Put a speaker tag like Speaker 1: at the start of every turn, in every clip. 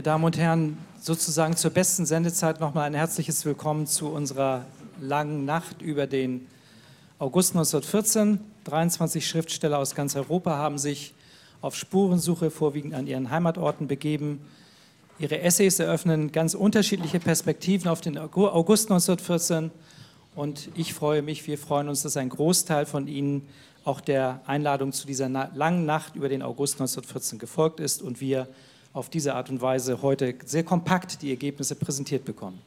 Speaker 1: Meine Damen und Herren, sozusagen zur besten Sendezeit nochmal ein herzliches Willkommen zu unserer langen Nacht über den August 1914. 23 Schriftsteller aus ganz Europa haben sich auf Spurensuche vorwiegend an ihren Heimatorten begeben. Ihre Essays eröffnen ganz unterschiedliche Perspektiven auf den August 1914 und ich freue mich, wir freuen uns, dass ein Großteil von Ihnen auch der Einladung zu dieser langen Nacht über den August 1914 gefolgt ist und wir auf diese Art und Weise heute sehr kompakt die Ergebnisse präsentiert bekommen.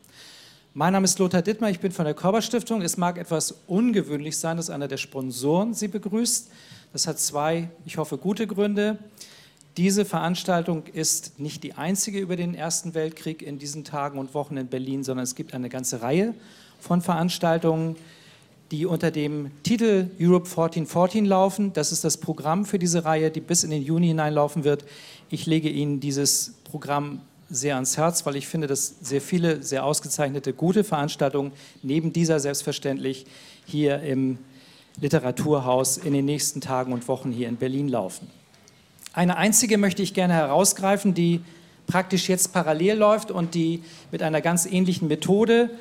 Speaker 1: Mein Name ist Lothar Dittmar, ich bin von der Körperstiftung. Es mag etwas ungewöhnlich sein, dass einer der Sponsoren Sie begrüßt. Das hat zwei, ich hoffe, gute Gründe. Diese Veranstaltung ist nicht die einzige über den Ersten Weltkrieg in diesen Tagen und Wochen in Berlin, sondern es gibt eine ganze Reihe von Veranstaltungen, die unter dem Titel Europe 1414 laufen. Das ist das Programm für diese Reihe, die bis in den Juni hineinlaufen wird. Ich lege Ihnen dieses Programm sehr ans Herz, weil ich finde, dass sehr viele sehr ausgezeichnete, gute Veranstaltungen neben dieser selbstverständlich hier im Literaturhaus in den nächsten Tagen und Wochen hier in Berlin laufen. Eine einzige möchte ich gerne herausgreifen, die praktisch jetzt parallel läuft und die mit einer ganz ähnlichen Methode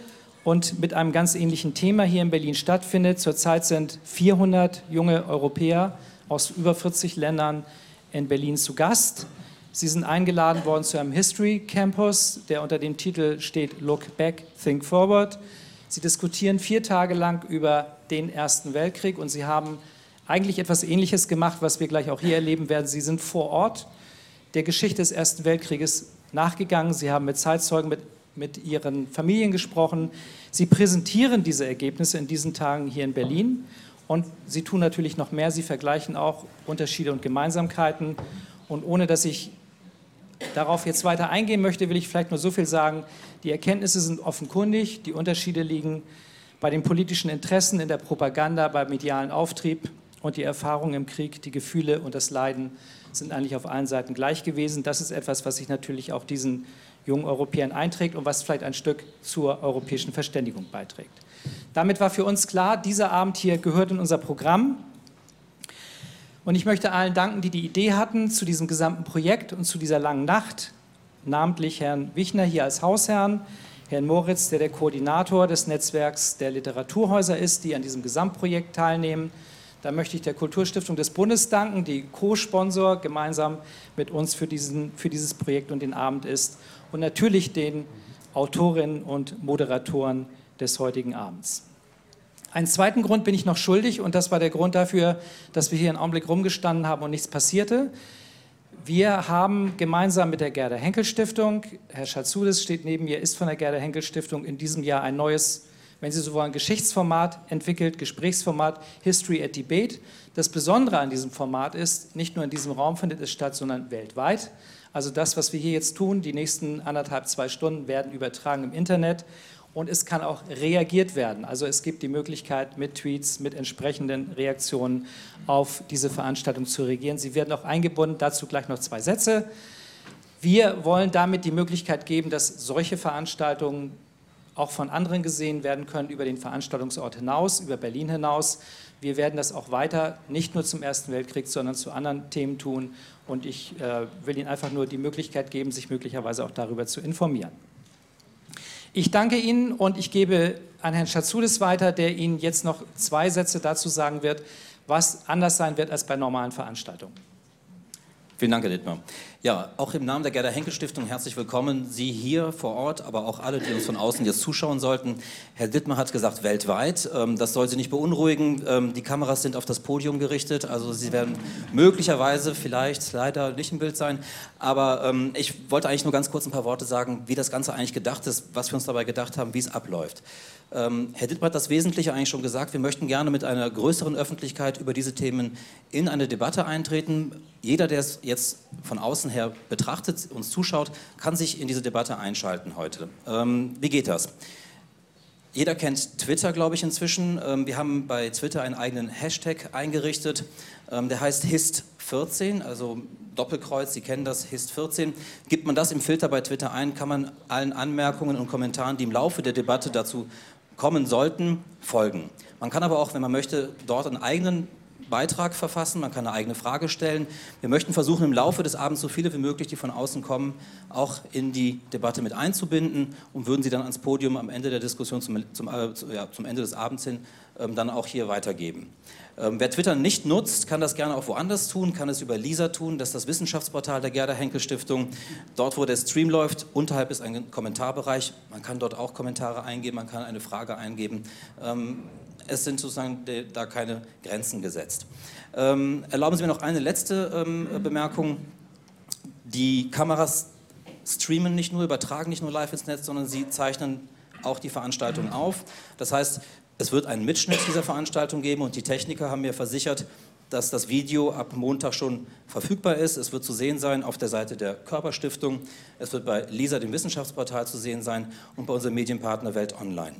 Speaker 1: und mit einem ganz ähnlichen Thema hier in Berlin stattfindet. Zurzeit sind 400 junge Europäer aus über 40 Ländern in Berlin zu Gast. Sie sind eingeladen worden zu einem History Campus, der unter dem Titel steht Look Back, Think Forward. Sie diskutieren vier Tage lang über den Ersten Weltkrieg und Sie haben eigentlich etwas Ähnliches gemacht, was wir gleich auch hier erleben werden. Sie sind vor Ort der Geschichte des Ersten Weltkrieges nachgegangen. Sie haben mit Zeitzeugen, mit, mit Ihren Familien gesprochen. Sie präsentieren diese Ergebnisse in diesen Tagen hier in Berlin. Und Sie tun natürlich noch mehr. Sie vergleichen auch Unterschiede und Gemeinsamkeiten. Und ohne dass ich darauf jetzt weiter eingehen möchte, will ich vielleicht nur so viel sagen. Die Erkenntnisse sind offenkundig, die Unterschiede liegen bei den politischen Interessen, in der Propaganda, beim medialen Auftrieb und die Erfahrungen im Krieg, die Gefühle und das Leiden sind eigentlich auf allen Seiten gleich gewesen. Das ist etwas, was sich natürlich auch diesen jungen Europäern einträgt und was vielleicht ein Stück zur europäischen Verständigung beiträgt. Damit war für uns klar, dieser Abend hier gehört in unser Programm. Und ich möchte allen danken, die die Idee hatten zu diesem gesamten Projekt und zu dieser langen Nacht, namentlich Herrn Wichner hier als Hausherrn, Herrn Moritz, der der Koordinator des Netzwerks der Literaturhäuser ist, die an diesem Gesamtprojekt teilnehmen. Da möchte ich der Kulturstiftung des Bundes danken, die Co-Sponsor gemeinsam mit uns für, diesen, für dieses Projekt und den Abend ist. Und natürlich den Autorinnen und Moderatoren des heutigen Abends. Einen zweiten Grund bin ich noch schuldig und das war der Grund dafür, dass wir hier einen Augenblick rumgestanden haben und nichts passierte. Wir haben gemeinsam mit der Gerda Henkel Stiftung, Herr Schatzudis steht neben mir, ist von der Gerda Henkel Stiftung in diesem Jahr ein neues, wenn Sie so wollen, Geschichtsformat entwickelt, Gesprächsformat History at Debate. Das Besondere an diesem Format ist, nicht nur in diesem Raum findet es statt, sondern weltweit. Also das, was wir hier jetzt tun, die nächsten anderthalb, zwei Stunden werden übertragen im Internet und es kann auch reagiert werden. Also es gibt die Möglichkeit, mit Tweets, mit entsprechenden Reaktionen auf diese Veranstaltung zu reagieren. Sie werden auch eingebunden, dazu gleich noch zwei Sätze. Wir wollen damit die Möglichkeit geben, dass solche Veranstaltungen auch von anderen gesehen werden können über den Veranstaltungsort hinaus, über Berlin hinaus. Wir werden das auch weiter nicht nur zum Ersten Weltkrieg, sondern zu anderen Themen tun. Und ich äh, will Ihnen einfach nur die Möglichkeit geben, sich möglicherweise auch darüber zu informieren. Ich danke Ihnen und ich gebe an Herrn Schatzudis weiter, der Ihnen jetzt noch zwei Sätze dazu sagen wird, was anders sein wird als bei normalen Veranstaltungen.
Speaker 2: Vielen Dank, Herr Dittmar. Ja, auch im Namen der Gerda Henkel Stiftung herzlich willkommen. Sie hier vor Ort, aber auch alle, die uns von außen jetzt zuschauen sollten. Herr Dittmar hat gesagt, weltweit. Ähm, das soll Sie nicht beunruhigen. Ähm, die Kameras sind auf das Podium gerichtet. Also Sie werden möglicherweise, vielleicht, leider nicht im Bild sein. Aber ähm, ich wollte eigentlich nur ganz kurz ein paar Worte sagen, wie das Ganze eigentlich gedacht ist, was wir uns dabei gedacht haben, wie es abläuft. Herr Dittmar hat das Wesentliche eigentlich schon gesagt. Wir möchten gerne mit einer größeren Öffentlichkeit über diese Themen in eine Debatte eintreten. Jeder, der es jetzt von außen her betrachtet, uns zuschaut, kann sich in diese Debatte einschalten heute. Ähm, wie geht das? Jeder kennt Twitter, glaube ich, inzwischen. Ähm, wir haben bei Twitter einen eigenen Hashtag eingerichtet. Ähm, der heißt HIST14, also Doppelkreuz, Sie kennen das, HIST14. Gibt man das im Filter bei Twitter ein, kann man allen Anmerkungen und Kommentaren, die im Laufe der Debatte dazu kommen sollten, folgen. Man kann aber auch, wenn man möchte, dort einen eigenen Beitrag verfassen, man kann eine eigene Frage stellen. Wir möchten versuchen, im Laufe des Abends so viele wie möglich, die von außen kommen, auch in die Debatte mit einzubinden und würden sie dann ans Podium am Ende der Diskussion, zum, zum, äh, ja, zum Ende des Abends hin, ähm, dann auch hier weitergeben. Ähm, wer Twitter nicht nutzt, kann das gerne auch woanders tun, kann es über Lisa tun, das ist das Wissenschaftsportal der Gerda Henkel Stiftung. Dort, wo der Stream läuft, unterhalb ist ein Kommentarbereich. Man kann dort auch Kommentare eingeben, man kann eine Frage eingeben. Ähm, es sind sozusagen da keine Grenzen gesetzt. Ähm, erlauben Sie mir noch eine letzte ähm, Bemerkung. Die Kameras streamen nicht nur, übertragen nicht nur live ins Netz, sondern sie zeichnen auch die Veranstaltung auf. Das heißt, es wird einen Mitschnitt dieser Veranstaltung geben und die Techniker haben mir versichert, dass das Video ab Montag schon verfügbar ist. Es wird zu sehen sein auf der Seite der Körperstiftung. Es wird bei LISA, dem Wissenschaftsportal, zu sehen sein und bei unserem Medienpartner Welt Online.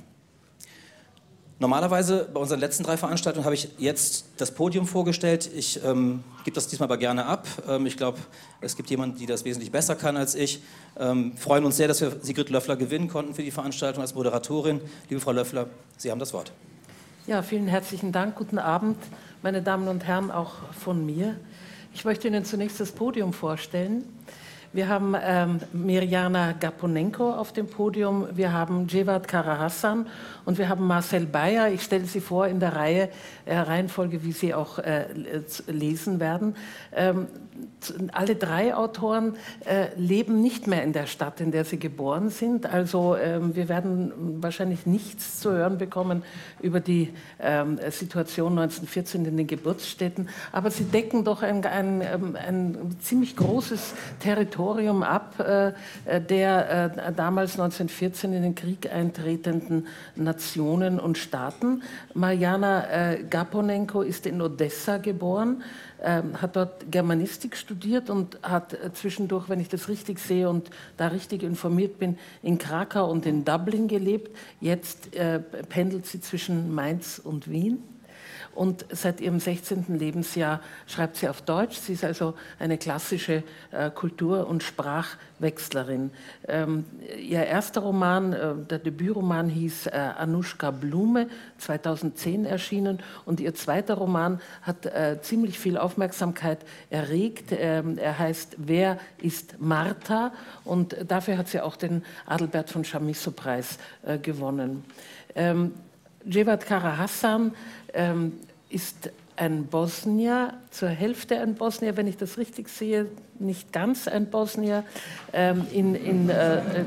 Speaker 2: Normalerweise bei unseren letzten drei Veranstaltungen habe ich jetzt das Podium vorgestellt. Ich ähm, gebe das diesmal aber gerne ab. Ähm, ich glaube, es gibt jemanden, die das wesentlich besser kann als ich. Ähm, freuen uns sehr, dass wir Sigrid Löffler gewinnen konnten für die Veranstaltung als Moderatorin. Liebe Frau Löffler, Sie haben das Wort.
Speaker 3: Ja, vielen herzlichen Dank. Guten Abend, meine Damen und Herren, auch von mir. Ich möchte Ihnen zunächst das Podium vorstellen. Wir haben ähm, Mirjana Gaponenko auf dem Podium, wir haben Jevat Karahassan und wir haben Marcel Bayer. Ich stelle sie vor in der Reihe, äh, Reihenfolge, wie Sie auch äh, lesen werden. Ähm, alle drei Autoren äh, leben nicht mehr in der Stadt, in der sie geboren sind. Also ähm, wir werden wahrscheinlich nichts zu hören bekommen über die ähm, Situation 1914 in den Geburtsstätten. Aber sie decken doch ein, ein, ähm, ein ziemlich großes Territorium ab äh, der äh, damals 1914 in den Krieg eintretenden Nationen und Staaten. Mariana äh, Gaponenko ist in Odessa geboren ähm, hat dort Germanistik studiert und hat äh, zwischendurch, wenn ich das richtig sehe und da richtig informiert bin, in Krakau und in Dublin gelebt. Jetzt äh, pendelt sie zwischen Mainz und Wien und seit ihrem 16. Lebensjahr schreibt sie auf Deutsch. Sie ist also eine klassische äh, Kultur- und Sprachwechslerin. Ähm, ihr erster Roman, äh, der Debütroman hieß äh, Anushka Blume, 2010 erschienen und ihr zweiter Roman hat äh, ziemlich viel Aufmerksamkeit erregt. Ähm, er heißt Wer ist Martha und dafür hat sie auch den Adelbert von Chamisso-Preis äh, gewonnen. Ähm, Jevat Kara Hassan ähm, ist ein Bosnier, zur Hälfte ein Bosnier, wenn ich das richtig sehe, nicht ganz ein Bosnier. Ähm, in, in, äh, äh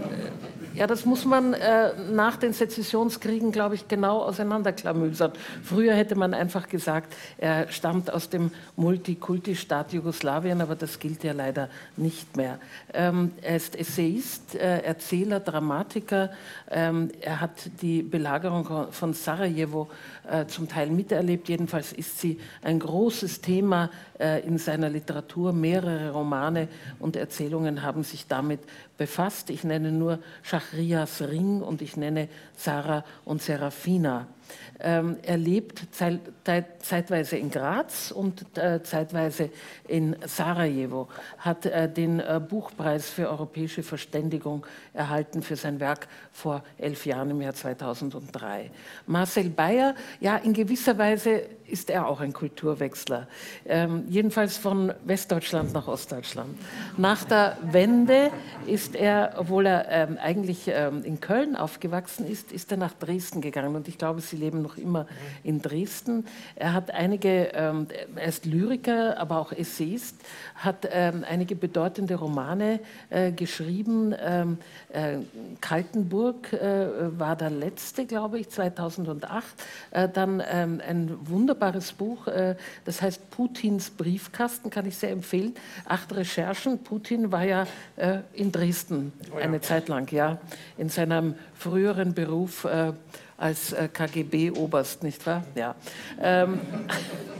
Speaker 3: ja, das muss man äh, nach den Sezessionskriegen, glaube ich, genau auseinanderklamüsern. Früher hätte man einfach gesagt, er stammt aus dem Multikulti-Staat Jugoslawien, aber das gilt ja leider nicht mehr. Ähm, er ist Essayist, äh, Erzähler, Dramatiker. Ähm, er hat die Belagerung von Sarajevo äh, zum Teil miterlebt. Jedenfalls ist sie ein großes Thema äh, in seiner Literatur. Mehrere Romane und Erzählungen haben sich damit befasst. Ich nenne nur Schachrias Ring und ich nenne Sarah und Serafina. Ähm, er lebt zeitweise in Graz und äh, zeitweise in Sarajevo, hat äh, den äh, Buchpreis für europäische Verständigung erhalten für sein Werk vor elf Jahren im Jahr 2003. Marcel Bayer, ja, in gewisser Weise ist er auch ein Kulturwechsler, ähm, jedenfalls von Westdeutschland nach Ostdeutschland. Nach der Wende ist er, obwohl er ähm, eigentlich ähm, in Köln aufgewachsen ist, ist er nach Dresden gegangen und ich glaube, sie leben noch immer in Dresden. Er hat einige, ähm, er ist Lyriker, aber auch Essayist, hat ähm, einige bedeutende Romane äh, geschrieben. Ähm, äh, Kaltenburg äh, war der letzte, glaube ich, 2008. Äh, dann ähm, ein wunderbares Buch, äh, das heißt Putins Briefkasten, kann ich sehr empfehlen. Acht Recherchen. Putin war ja äh, in Dresden oh ja. eine Zeit lang, ja, in seinem früheren Beruf als KGB-Oberst, nicht wahr? Ja. Ähm,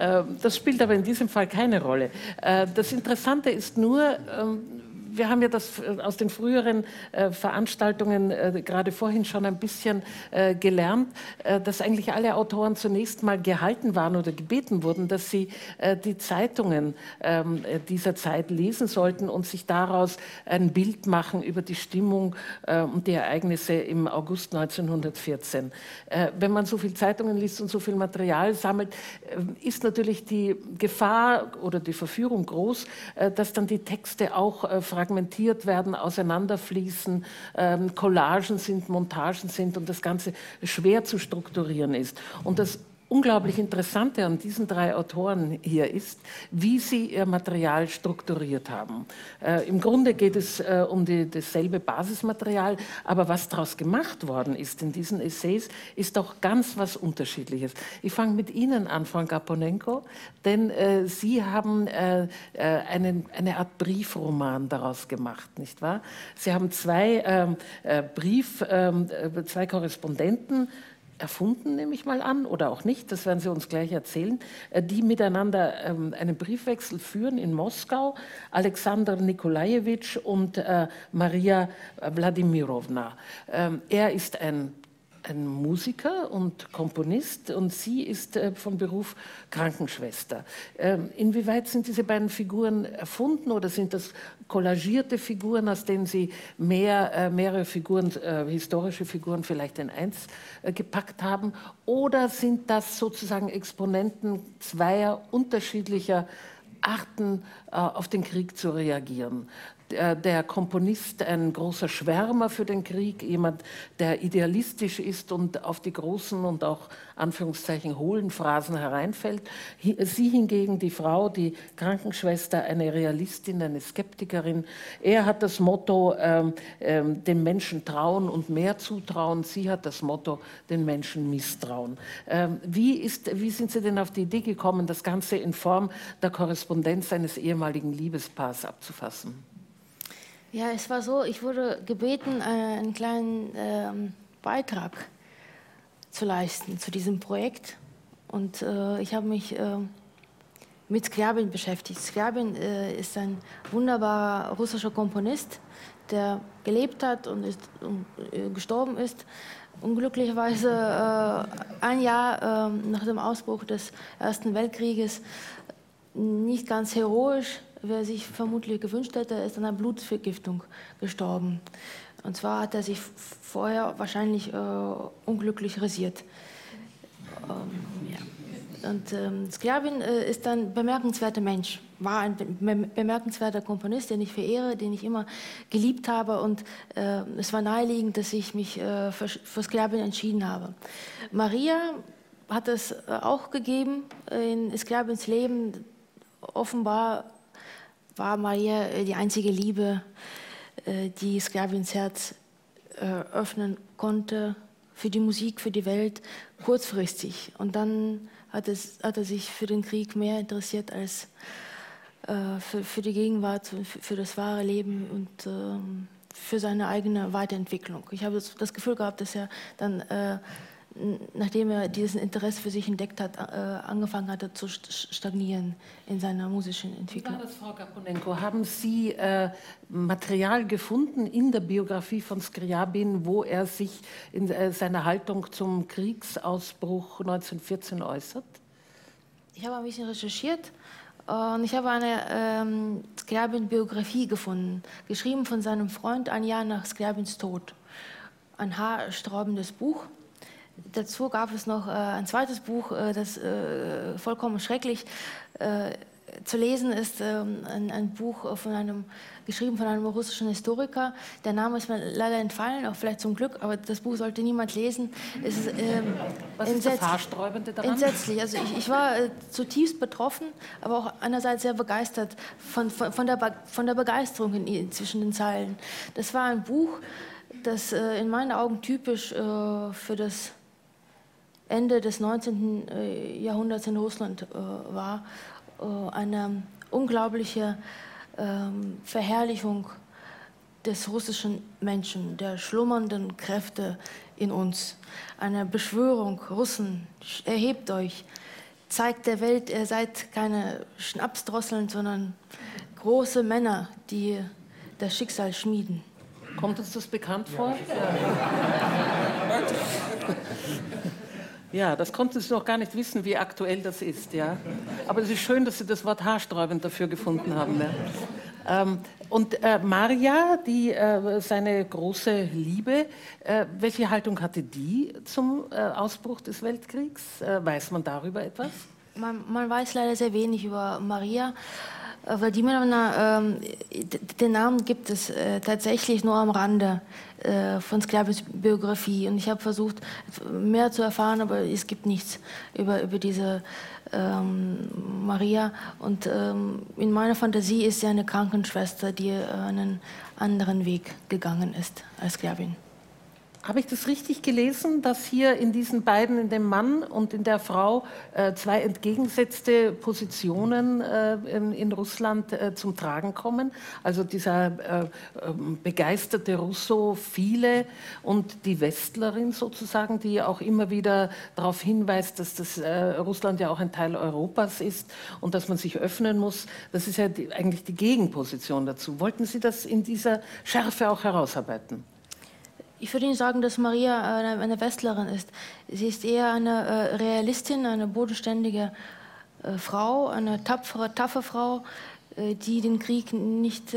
Speaker 3: Äh, das spielt aber in diesem Fall keine Rolle. Äh, das Interessante ist nur, ähm, wir haben ja das äh, aus den früheren äh, Veranstaltungen äh, gerade vorhin schon ein bisschen äh, gelernt, äh, dass eigentlich alle Autoren zunächst mal gehalten waren oder gebeten wurden, dass sie äh, die Zeitungen ähm, dieser Zeit lesen sollten und sich daraus ein Bild machen über die Stimmung und die Ereignisse im August 1914. wenn man so viele Zeitungen liest und so viel Material sammelt, ist natürlich die Gefahr oder die Verführung groß, dass dann die Texte auch frei fragmentiert werden, auseinanderfließen, ähm, Collagen sind, Montagen sind und das Ganze schwer zu strukturieren ist. Und das unglaublich Interessante an diesen drei Autoren hier ist, wie sie ihr Material strukturiert haben. Äh, Im Grunde geht es äh, um die, dasselbe Basismaterial, aber was daraus gemacht worden ist in diesen Essays, ist doch ganz was Unterschiedliches. Ich fange mit Ihnen an, Frank Aponenko, denn äh, Sie haben äh, äh, einen, eine Art Briefroman daraus gemacht, nicht wahr? Sie haben zwei ähm, äh, Brief, ähm, zwei Korrespondenten, erfunden, nehme ich mal an, oder auch nicht, das werden Sie uns gleich erzählen, äh, die miteinander ähm, einen Briefwechsel führen in Moskau, Alexander Nikolajewitsch und äh, Maria Wladimirovna. Ähm, er ist ein ein Musiker und Komponist und sie ist äh, von Beruf Krankenschwester. Ähm, inwieweit sind diese beiden Figuren erfunden oder sind das kollagierte Figuren, aus denen Sie mehr, äh, mehrere Figuren, äh, historische Figuren vielleicht in eins äh, gepackt haben? Oder sind das sozusagen Exponenten zweier unterschiedlicher Arten, äh, auf den Krieg zu reagieren der Komponist ein großer Schwärmer für den Krieg, jemand, der idealistisch ist und auf die großen und auch Anführungszeichen hohlen Phrasen hereinfällt. Sie hingegen, die Frau, die Krankenschwester, eine Realistin, eine Skeptikerin. Er hat das Motto, ähm, ähm, den Menschen trauen und mehr zutrauen. Sie hat das Motto, den Menschen misstrauen. Ähm, wie, ist, wie sind Sie denn auf die Idee gekommen, das Ganze in Form der Korrespondenz eines ehemaligen Liebespaars abzufassen?
Speaker 4: Ja, es war so, ich wurde gebeten, äh, einen kleinen ähm, Beitrag zu leisten zu diesem Projekt. Und äh, ich habe mich äh, mit Skryabin beschäftigt. Skryabin äh, ist ein wunderbarer russischer Komponist, der gelebt hat und, ist, und äh, gestorben ist. Unglücklicherweise äh, ein Jahr ähm, nach dem Ausbruch des Ersten Weltkrieges nicht ganz heroisch wer sich vermutlich gewünscht hätte, ist an einer Blutvergiftung gestorben. Und zwar hat er sich vorher wahrscheinlich äh, unglücklich rasiert. Ähm, ja. Und ähm, Sklavin äh, ist ein bemerkenswerter Mensch, war ein bemerkenswerter Komponist, den ich verehre, den ich immer geliebt habe. Und äh, es war naheliegend, dass ich mich äh, für, für Sklavin entschieden habe. Maria hat es äh, auch gegeben in Sklavins Leben. Offenbar war Maria äh, die einzige Liebe, äh, die Sklavins Herz äh, öffnen konnte für die Musik, für die Welt, kurzfristig. Und dann hat, es, hat er sich für den Krieg mehr interessiert als für, für die Gegenwart, für, für das wahre Leben und ähm, für seine eigene Weiterentwicklung. Ich habe das, Gefühl gehabt, dass er dann nachdem er dieses Interesse für sich entdeckt hat, äh, angefangen hatte zu stagnieren in seiner musischen Entwicklung.
Speaker 3: Wie war das, Frau Kaponenko? Haben Sie äh, Material gefunden in der Biografie von Skriabin, wo er sich in äh, seiner Haltung zum Kriegsausbruch 1914 äußert?
Speaker 4: Ich habe ein bisschen recherchiert und ich habe eine ähm, Skriabin-Biografie gefunden, geschrieben von seinem Freund ein Jahr nach Skriabins Tod. Ein haarsträubendes Buch Dazu gab es noch äh, ein zweites Buch, äh, das äh, vollkommen schrecklich äh, zu lesen ist, ähm, ein, ein, Buch von einem, geschrieben von einem russischen Historiker. Der Name ist mir leider entfallen, auch vielleicht zum Glück, aber das Buch sollte niemand lesen. Es ist, ähm,
Speaker 3: Was ist das Haarsträubende daran?
Speaker 4: Entsetzlich. Also ich, ich war äh, zutiefst betroffen, aber auch einerseits sehr begeistert von, von, von, der, von der Begeisterung in, zwischen den Zeilen. Das war ein Buch, das äh, in meinen Augen typisch für das Ende des 19. Äh, Jahrhunderts in Russland äh, war, äh, eine unglaubliche ähm, Verherrlichung des russischen Menschen, der schlummernden Kräfte in uns. Eine Beschwörung, Russen, erhebt euch, zeigt der Welt, ihr seid keine Schnapsdrosseln, sondern große Männer, die das Schicksal schmieden.
Speaker 3: Kommt uns das bekannt vor? Ja, das konnten Sie noch gar nicht wissen, wie aktuell das ist. Ja? Aber es ist schön, dass Sie das Wort haarsträubend dafür gefunden haben. Ja? Ähm, und äh, Maria, die, äh, seine große Liebe, äh, welche Haltung hatte die zum äh, Ausbruch des Weltkriegs? Äh, weiß man darüber etwas?
Speaker 4: Man, man, weiß leider sehr wenig über Maria. Äh, Wladimirovna, ähm, den Namen gibt es äh, tatsächlich nur am Rande äh, von Sklavis Biografie. Und ich habe versucht, mehr zu erfahren, aber es gibt nichts über, über diese ähm, Maria. Und ähm, in meiner Fantasie ist sie eine Krankenschwester, die einen anderen Weg gegangen ist als Sklavin.
Speaker 3: Habe ich das richtig gelesen, dass hier in diesen beiden, in dem Mann und in der Frau, äh, zwei entgegengesetzte Positionen äh, in, Russland äh, zum Tragen kommen? Also dieser äh, ähm, begeisterte Russophile und die Westlerin sozusagen, die auch immer wieder darauf hinweist, dass das Russland ja auch ein Teil Europas ist und dass man sich öffnen muss. Das ist ja eigentlich die Gegenposition dazu. Wollten Sie das in dieser Schärfe auch herausarbeiten?
Speaker 4: Ich würde nicht sagen, dass Maria eine, Westlerin ist. Sie ist eher eine äh, Realistin, eine bodenständige äh, Frau, eine tapfere, taffe Frau, äh, die den Krieg nicht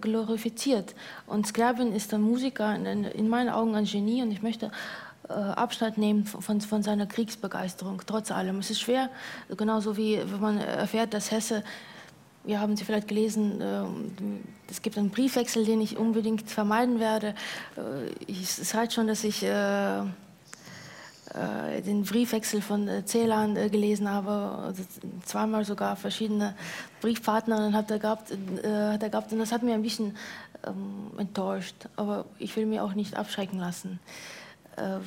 Speaker 4: glorifiziert. Und Sklavin ist ein Musiker, in, in, meinen Augen ein Genie und ich möchte Abstand nehmen von, von, seiner Kriegsbegeisterung, trotz allem. Es ist schwer, genauso wie wenn man erfährt, dass Hesse ja, haben Sie vielleicht gelesen, ähm, es gibt einen Briefwechsel, den ich unbedingt vermeiden werde. Äh, es reicht schon, dass ich äh, äh, den Briefwechsel von Celan gelesen habe, also zweimal sogar verschiedene Briefpartner hat er gehabt, hat er gehabt und das hat mir ein bisschen ähm, enttäuscht. Aber ich will mir auch nicht abschrecken lassen.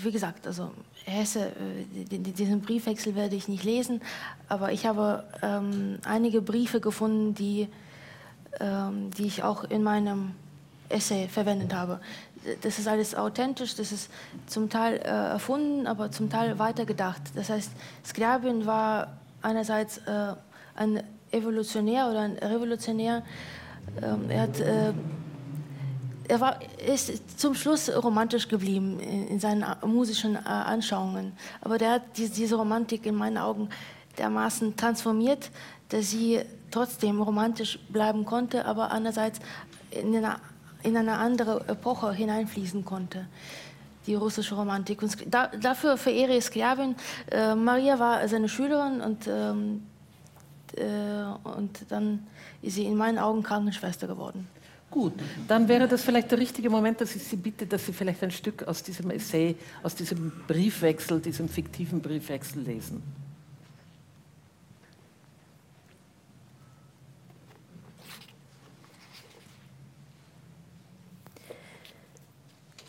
Speaker 4: Wie gesagt, also Hesse, diesen Briefwechsel werde ich nicht lesen, aber ich habe ähm, einige Briefe gefunden, die ähm, die ich auch in meinem Essay verwendet habe. Das ist alles authentisch, das ist zum Teil äh, erfunden, aber zum Teil weitergedacht. Das heißt, Scriabin war einerseits äh, ein Evolutionär oder ein Revolutionär. Ähm, er, hat, äh, er war, ist zum Schluss romantisch geblieben in, in seinen musischen äh, Anschauungen. Aber der hat die, diese Romantik in meinen Augen dermaßen transformiert, dass sie trotzdem romantisch bleiben konnte, aber andererseits in eine, in eine andere Epoche hineinfließen konnte die russische Romantik. Und da, dafür verehre ich Sklavin. Äh, Maria war seine Schülerin und, ähm, äh, und dann ist sie in meinen Augen Krankenschwester geworden.
Speaker 3: Gut, dann wäre das vielleicht der richtige Moment, dass ich Sie bitte, dass Sie vielleicht ein Stück aus diesem Essay, aus diesem Briefwechsel, diesem fiktiven Briefwechsel lesen.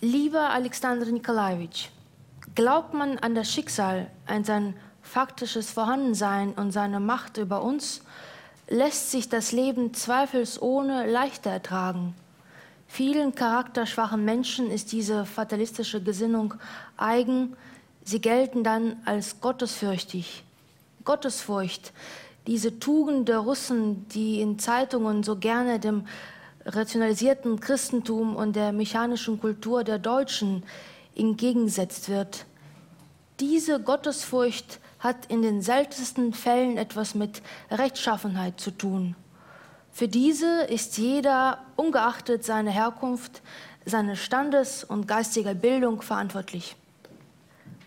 Speaker 4: Lieber Alexander Nikolajewitsch, glaubt man an das Schicksal, an sein faktisches Vorhandensein und seine Macht über uns, lässt sich das Leben zweifelsohne leichter ertragen. Vielen charakterschwachen Menschen ist diese fatalistische Gesinnung eigen. Sie gelten dann als gottesfürchtig. Gottesfurcht, diese Tugend der Russen, die in Zeitungen so gerne dem rationalisierten Christentum und der mechanischen Kultur der Deutschen entgegengesetzt wird. Diese Gottesfurcht hat in den seltensten Fällen etwas mit Rechtschaffenheit zu tun. Für diese ist jeder, ungeachtet seiner Herkunft, seines Standes und geistiger Bildung verantwortlich.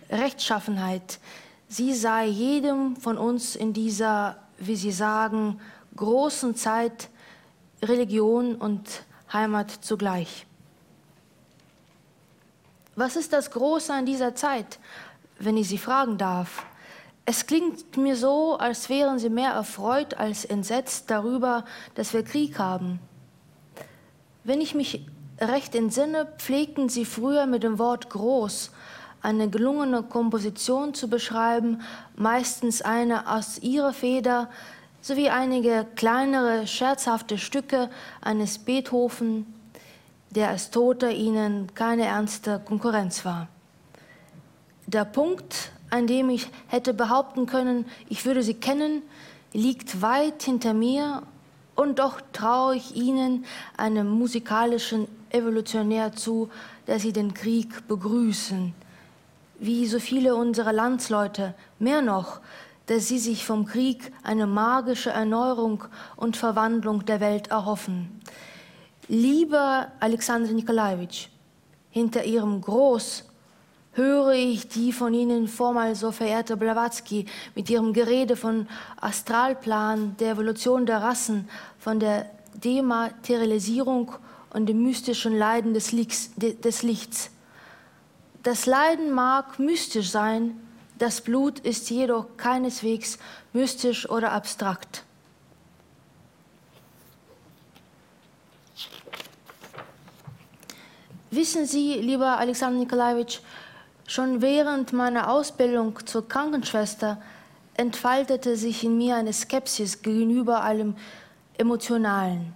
Speaker 4: Rechtschaffenheit, sie sei jedem von uns in dieser, wie Sie sagen, großen Zeit Religion und Heimat zugleich. Was ist das Große an dieser Zeit, wenn ich Sie fragen darf? Es klingt mir so, als wären Sie mehr erfreut als entsetzt darüber, dass wir Krieg haben. Wenn ich mich recht entsinne, pflegten Sie früher mit dem Wort groß eine gelungene Komposition zu beschreiben, meistens eine aus Ihrer Feder, sowie einige kleinere scherzhafte Stücke eines Beethoven, der als Toter ihnen keine ernste Konkurrenz war. Der Punkt an dem ich hätte behaupten können, ich würde sie kennen, liegt weit hinter mir und doch traue ich ihnen einem musikalischen Evolutionär zu, dass sie den Krieg begrüßen. Wie so viele unserer Landsleute, mehr noch, dass sie sich vom Krieg eine magische Erneuerung und Verwandlung der Welt erhoffen. Lieber Alexander Nikolajewitsch, hinter ihrem Groß höre ich die von Ihnen vormals so verehrte Blavatsky mit ihrem Gerede von Astralplan, der Evolution der Rassen, von der Dematerialisierung und dem mystischen Leiden des Lichts. Das Leiden mag mystisch sein, das Blut ist jedoch keineswegs mystisch oder abstrakt. Wissen Sie, lieber Alexander Nikolajewitsch, schon während meiner Ausbildung zur Krankenschwester entfaltete sich in mir eine Skepsis gegenüber allem Emotionalen.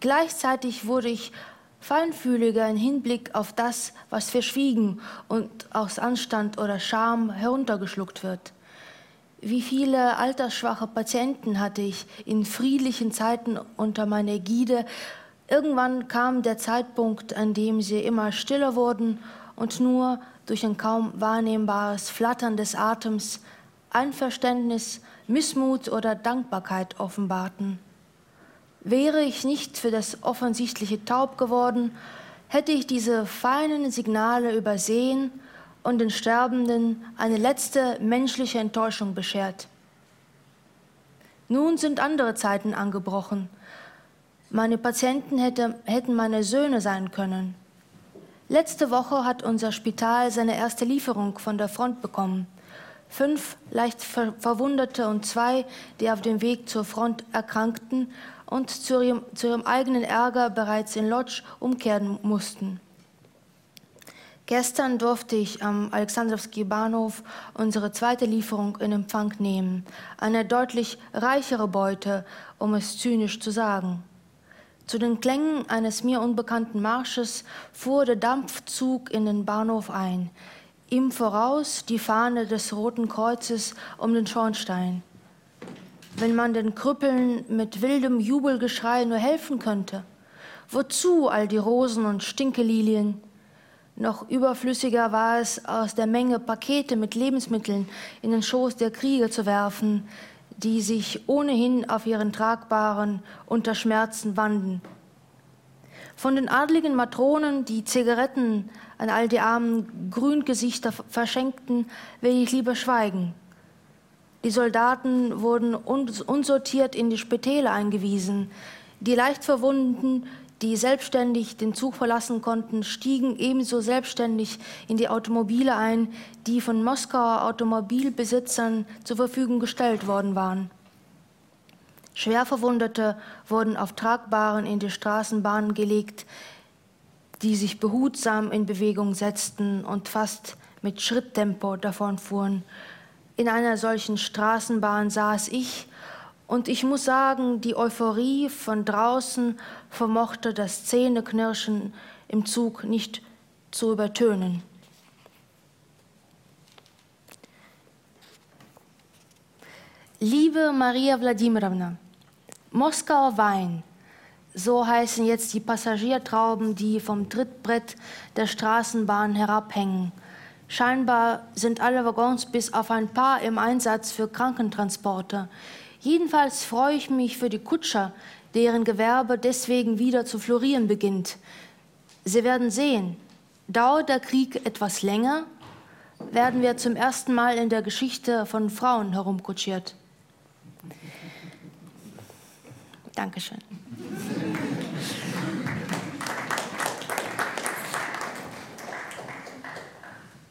Speaker 4: Gleichzeitig wurde ich feinfühliger im Hinblick auf das, was verschwiegen und aus Anstand oder Scham heruntergeschluckt wird. Wie viele altersschwache Patienten hatte ich in friedlichen Zeiten unter meiner Ägide. Irgendwann kam der Zeitpunkt, an dem sie immer stiller wurden und nur durch ein kaum wahrnehmbares Flattern des Atems Einverständnis, Missmut oder Dankbarkeit offenbarten. Wäre ich nicht für das Offensichtliche taub geworden, hätte ich diese feinen Signale übersehen und den Sterbenden eine letzte menschliche Enttäuschung beschert. Nun sind andere Zeiten angebrochen. Meine Patienten hätte, hätten meine Söhne sein können. Letzte Woche hat unser Spital seine erste Lieferung von der Front bekommen. Fünf leicht Verwundete und zwei, die auf dem Weg zur Front erkrankten, und zu ihrem, zu ihrem eigenen Ärger bereits in Lodz umkehren mussten. Gestern durfte ich am Alexandrowski Bahnhof unsere zweite Lieferung in Empfang nehmen. Eine deutlich reichere Beute, um es zynisch zu sagen. Zu den Klängen eines mir unbekannten Marsches fuhr der Dampfzug in den Bahnhof ein. Ihm voraus die Fahne des Roten Kreuzes um den Schornstein wenn man den Krüppeln mit wildem Jubelgeschrei nur helfen könnte? Wozu all die Rosen und Stinkelilien? Noch überflüssiger war es, aus der Menge Pakete mit Lebensmitteln in den Schoß der Kriege zu werfen, die sich ohnehin auf ihren tragbaren unter Schmerzen wanden. Von den adligen Matronen, die Zigaretten an all die armen Grüngesichter verschenkten, will ich lieber schweigen. Die Soldaten wurden unsortiert in die Spitäle eingewiesen. Die Leichtverwundeten, die selbstständig den Zug verlassen konnten, stiegen ebenso selbstständig in die Automobile ein, die von Moskauer Automobilbesitzern zur Verfügung gestellt worden waren. Schwerverwundete wurden auf Tragbaren in die Straßenbahnen gelegt, die sich behutsam in Bewegung setzten und fast mit Schritttempo davonfuhren. In einer solchen Straßenbahn saß ich und ich muss sagen, die Euphorie von draußen vermochte das Zähneknirschen im Zug nicht zu übertönen. Liebe Maria Wladimirovna, Moskauer Wein, so heißen jetzt die Passagiertrauben, die vom Trittbrett der Straßenbahn herabhängen Scheinbar sind alle Waggons bis auf ein paar im Einsatz für Krankentransporte. Jedenfalls freue ich mich für die Kutscher, deren Gewerbe deswegen wieder zu florieren beginnt. Sie werden sehen, dauert der Krieg etwas länger, werden wir zum ersten Mal in der Geschichte von Frauen herumkutschiert. Dankeschön.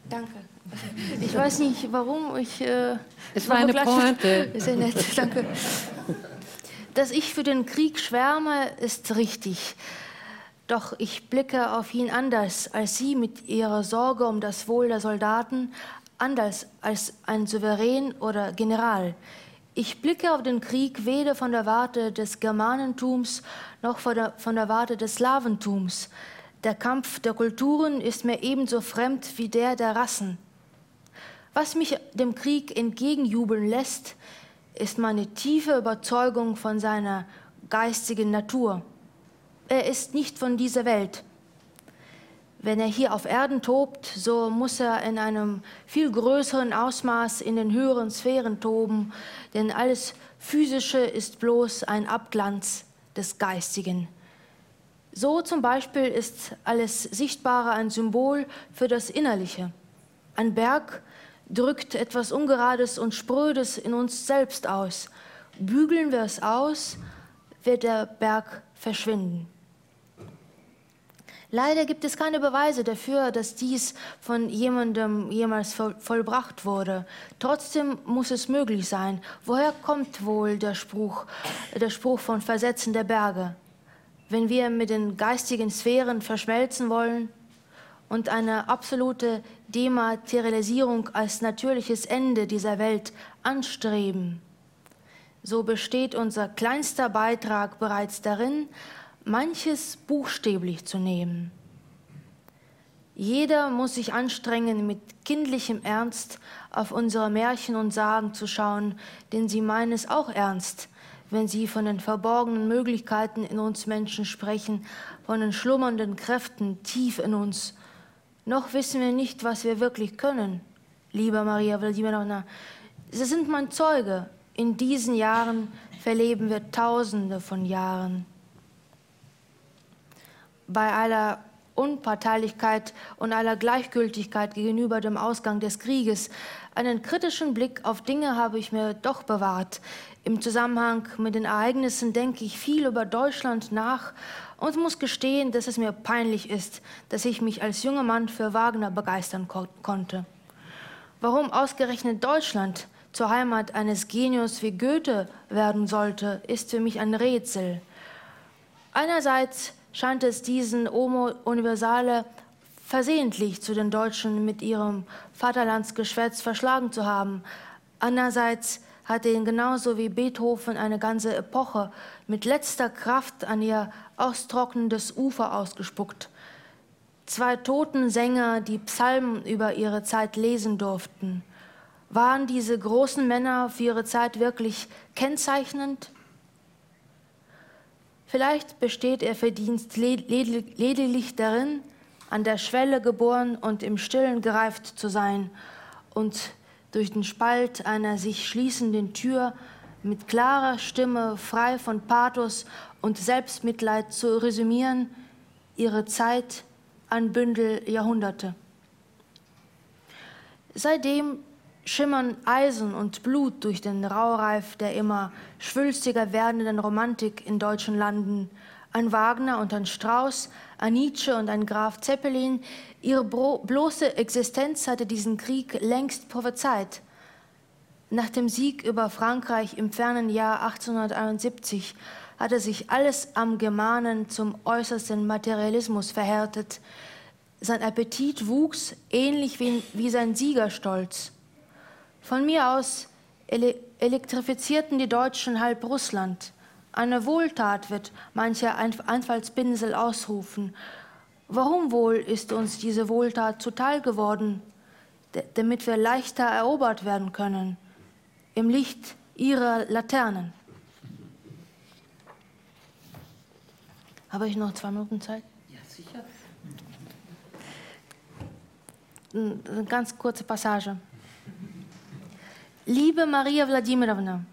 Speaker 4: Danke. Ich weiß nicht, warum ich. Äh,
Speaker 3: es war eine Pointe.
Speaker 4: Sehr nett, danke. Dass ich für den Krieg schwärme, ist richtig. Doch ich blicke auf ihn anders als Sie mit Ihrer Sorge um das Wohl der Soldaten, anders als ein Souverän oder General. Ich blicke auf den Krieg weder von der Warte des Germanentums noch von der, von der Warte des Slawentums. Der Kampf der Kulturen ist mir ebenso fremd wie der der Rassen. Was mich dem Krieg entgegenjubeln lässt, ist meine tiefe Überzeugung von seiner geistigen Natur. Er ist nicht von dieser Welt. Wenn er hier auf Erden tobt, so muss er in einem viel größeren Ausmaß in den höheren Sphären toben, denn alles Physische ist bloß ein Abglanz des Geistigen. So zum Beispiel ist alles Sichtbare ein Symbol für das Innerliche. Ein Berg drückt etwas Ungerades und Sprödes in uns selbst aus. Bügeln wir es aus, wird der Berg verschwinden. Leider gibt es keine Beweise dafür, dass dies von jemandem jemals vollbracht wurde. Trotzdem muss es möglich sein. Woher kommt wohl der Spruch, der Spruch von Versetzen der Berge? Wenn wir mit den geistigen Sphären verschmelzen wollen und eine absolute Dematerialisierung als natürliches Ende dieser Welt anstreben, so besteht unser kleinster Beitrag bereits darin, manches buchstäblich zu nehmen. Jeder muss sich anstrengen, mit kindlichem Ernst auf unsere Märchen und Sagen zu schauen, denn sie meinen es auch ernst, wenn sie von den verborgenen Möglichkeiten in uns Menschen sprechen, von den schlummernden Kräften tief in uns. Noch wissen wir nicht, was wir wirklich können, liebe Maria Wladimirovna. Sie sind mein Zeuge. In diesen Jahren verleben wir Tausende von Jahren bei aller Unparteilichkeit und aller Gleichgültigkeit gegenüber dem Ausgang des Krieges. Einen kritischen Blick auf Dinge habe ich mir doch bewahrt. Im Zusammenhang mit den Ereignissen denke ich viel über Deutschland nach und muss gestehen, dass es mir peinlich ist, dass ich mich als junger Mann für Wagner begeistern ko konnte. Warum ausgerechnet Deutschland zur Heimat eines Genius wie Goethe werden sollte, ist für mich ein Rätsel. Einerseits scheint es diesen Homo Universale versehentlich zu den Deutschen mit ihrem Vaterlandsgeschwätz verschlagen zu haben. Andererseits hat ihn genauso wie Beethoven eine ganze Epoche mit letzter Kraft an ihr austrocknendes Ufer ausgespuckt. Zwei toten Sänger, die Psalmen über ihre Zeit lesen durften. Waren diese großen Männer für ihre Zeit wirklich kennzeichnend? Vielleicht besteht ihr Verdienst lediglich darin, an der Schwelle geboren und im Stillen gereift zu sein und durch den Spalt einer sich schließenden Tür mit klarer Stimme, frei von Pathos und Selbstmitleid zu resümieren, ihre Zeit, ein Bündel Jahrhunderte. Seitdem schimmern Eisen und Blut durch den Raureif der immer schwülstiger werdenden Romantik in deutschen Landen. Ein Wagner und ein Strauß, ein Nietzsche und ein Graf Zeppelin, ihre bloße Existenz hatte diesen Krieg längst prophezeit. Nach dem Sieg über Frankreich im fernen Jahr 1871 hatte sich alles am Germanen zum äußersten Materialismus verhärtet. Sein Appetit wuchs ähnlich wie, wie sein Siegerstolz. Von mir aus ele elektrifizierten die Deutschen halb Russland. Eine Wohltat wird mancher Einfallspinsel ausrufen. Warum wohl ist uns diese Wohltat zuteil geworden? D damit wir leichter erobert werden können, im Licht ihrer Laternen. Habe ich noch zwei Minuten Zeit?
Speaker 3: Ja, sicher.
Speaker 4: Eine ganz kurze Passage. Liebe Maria Wladimirovna,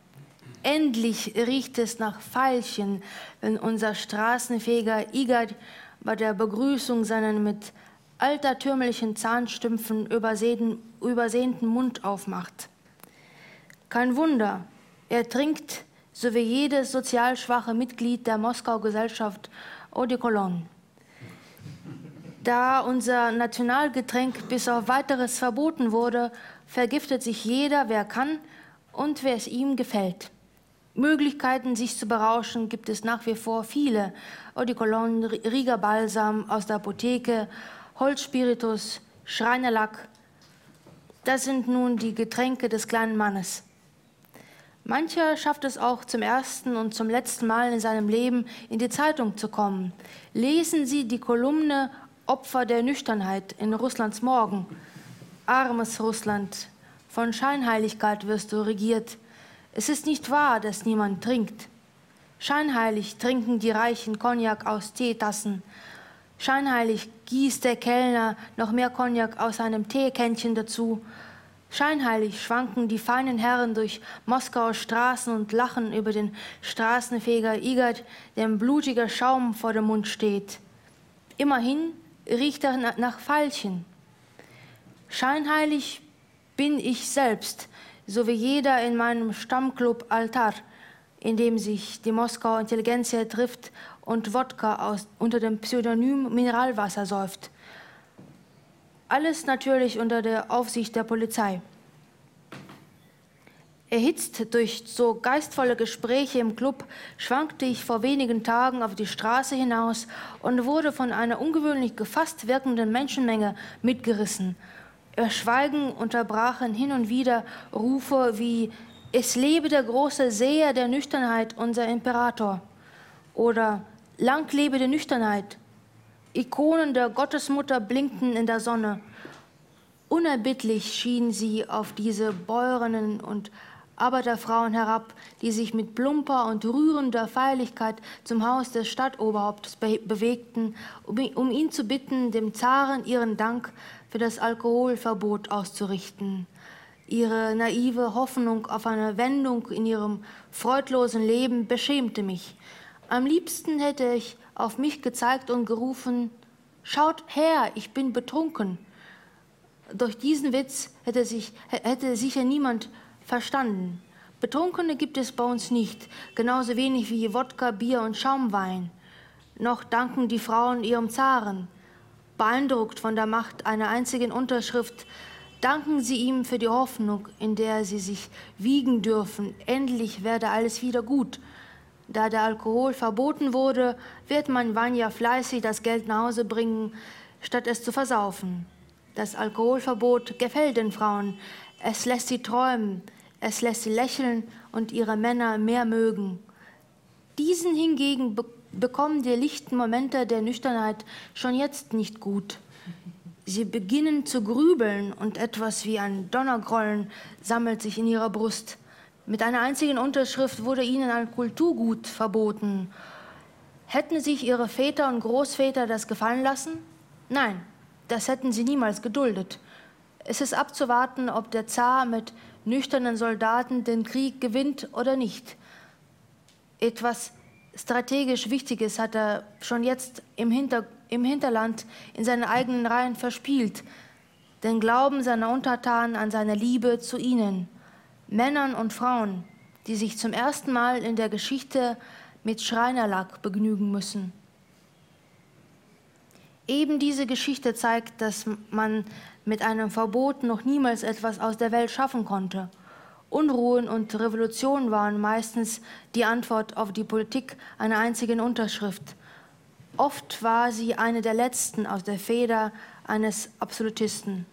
Speaker 4: endlich riecht es nach Veilchen, wenn unser Straßenfeger Igor bei der Begrüßung seinen mit altertümlichen Zahnstümpfen übersäten Mund aufmacht. Kein Wunder, er trinkt, so wie jedes sozial schwache Mitglied der Moskau-Gesellschaft, Eau de Cologne. Da unser Nationalgetränk bis auf weiteres verboten wurde, vergiftet sich jeder, wer kann und wer es ihm gefällt. Möglichkeiten, sich zu berauschen, gibt es nach wie vor viele. Eau de Cologne, Rieger Balsam aus der Apotheke, Holzspiritus, Schreinerlack. Das sind nun die Getränke des kleinen Mannes. Mancher schafft es auch zum ersten und zum letzten Mal in seinem Leben in die Zeitung zu kommen. Lesen Sie die Kolumne Opfer der Nüchternheit in Russlands Morgen armes Russland, Von Scheinheiligkeit wirst du regiert. Es ist nicht wahr, dass niemand trinkt. Scheinheilig trinken die Reichen Cognac aus Teetassen. Scheinheilig gießt der Kellner noch mehr Cognac aus einem Teekännchen dazu. Scheinheilig schwanken die feinen Herren durch Moskauer Straßen und lachen über den Straßenfeger Igert, dem blutiger Schaum vor dem Mund steht. Immerhin riecht er nach Veilchen. Scheinheilig bin ich selbst, so wie jeder in meinem Stammclub Altar, in dem sich die Moskauer Intelligenzia trifft und Wodka aus, unter dem Pseudonym Mineralwasser säuft. Alles natürlich unter der Aufsicht der Polizei. Erhitzt durch so geistvolle Gespräche im Club schwankte ich vor wenigen Tagen auf die Straße hinaus und wurde von einer ungewöhnlich gefasst wirkenden Menschenmenge mitgerissen. Ihr Schweigen unterbrachen hin und wieder Rufe wie Es lebe der große Seher der Nüchternheit, unser Imperator oder Lang lebe die Nüchternheit, Ikonen der Gottesmutter blinkten in der Sonne. Unerbittlich schien sie auf diese Bäuerinnen und Arbeiterfrauen herab, die sich mit plumper und rührender Feierlichkeit zum Haus des Stadtoberhaupts be bewegten, um, um ihn zu bitten, dem Zaren ihren Dank für das Alkoholverbot auszurichten. Ihre naive Hoffnung auf eine Wendung in ihrem freudlosen Leben beschämte mich. Am liebsten hätte ich auf mich gezeigt und gerufen, Schaut her, ich bin betrunken. Durch diesen Witz hätte, sich, hätte sicher niemand verstanden. Betrunkene gibt es bei uns nicht, genauso wenig wie Wodka, Bier und Schaumwein. Noch danken die Frauen ihrem Zaren. Beeindruckt von der Macht einer einzigen Unterschrift, danken sie ihm für die Hoffnung, in der sie sich wiegen dürfen. Endlich werde alles wieder gut. Da der Alkohol verboten wurde, wird man Vanya fleißig das Geld nach Hause bringen, statt es zu versaufen. Das Alkoholverbot gefällt den Frauen. Es lässt sie träumen, es lässt sie lächeln und ihre Männer mehr mögen. Diesen hingegen be bekommen die lichten Momente der Nüchternheit schon jetzt nicht gut. Sie beginnen zu grübeln und etwas wie ein Donnergrollen sammelt sich in ihrer Brust. Mit einer einzigen Unterschrift wurde ihnen ein Kulturgut verboten. Hätten sich ihre Väter und Großväter das gefallen lassen? Nein, das hätten sie niemals geduldet. Es ist abzuwarten, ob der Zar mit nüchternen Soldaten den Krieg gewinnt oder nicht. Etwas strategisch Wichtiges hat er schon jetzt im, Hinter im Hinterland in seinen eigenen Reihen verspielt, den Glauben seiner Untertanen an seine Liebe zu ihnen. Männern und Frauen, die sich zum ersten Mal in der Geschichte mit Schreinerlack begnügen müssen. Eben diese Geschichte zeigt, dass man mit einem Verbot noch niemals etwas aus der Welt schaffen konnte. Unruhen und Revolutionen waren meistens die Antwort auf die Politik einer einzigen Unterschrift. Oft war sie eine der letzten aus der Feder eines Absolutisten.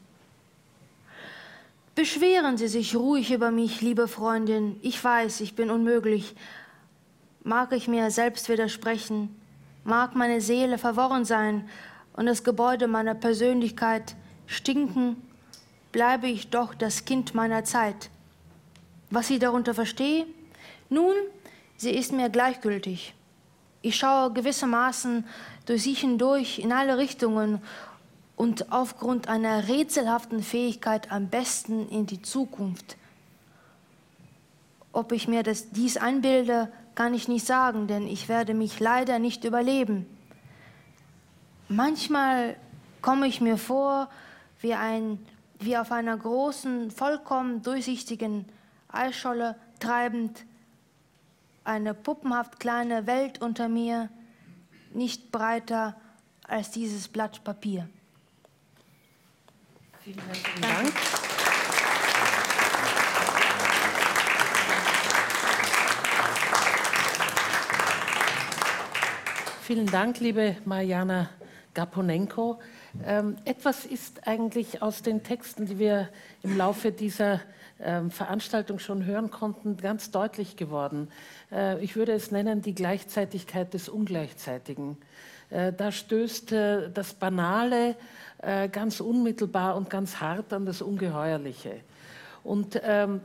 Speaker 4: Beschweren Sie sich ruhig über mich, liebe Freundin. Ich weiß, ich bin unmöglich. Mag ich mir selbst widersprechen, mag meine Seele verworren sein und das Gebäude meiner Persönlichkeit stinken, bleibe ich doch das Kind meiner Zeit. Was ich darunter verstehe? Nun, sie ist mir gleichgültig. Ich schaue gewissermaßen durch sie hindurch in alle Richtungen und aufgrund einer rätselhaften Fähigkeit am besten in die Zukunft. Ob ich mir das, dies einbilde, kann ich nicht sagen, denn ich werde mich leider nicht überleben. Manchmal komme ich mir vor wie, ein, wie auf einer großen, vollkommen durchsichtigen Eisscholle treibend, eine puppenhaft kleine Welt unter mir, nicht breiter als dieses Blatt Papier.
Speaker 3: Vielen herzlichen Dank. Vielen Dank, liebe Mariana Gaponenko. Ähm, etwas ist eigentlich aus den Texten, die wir im Laufe dieser ähm, Veranstaltung schon hören konnten, ganz deutlich geworden. Äh, ich würde es nennen die Gleichzeitigkeit des Ungleichzeitigen. Äh, da stößt äh, das Banale ganz unmittelbar und ganz hart an das Ungeheuerliche. Und ähm,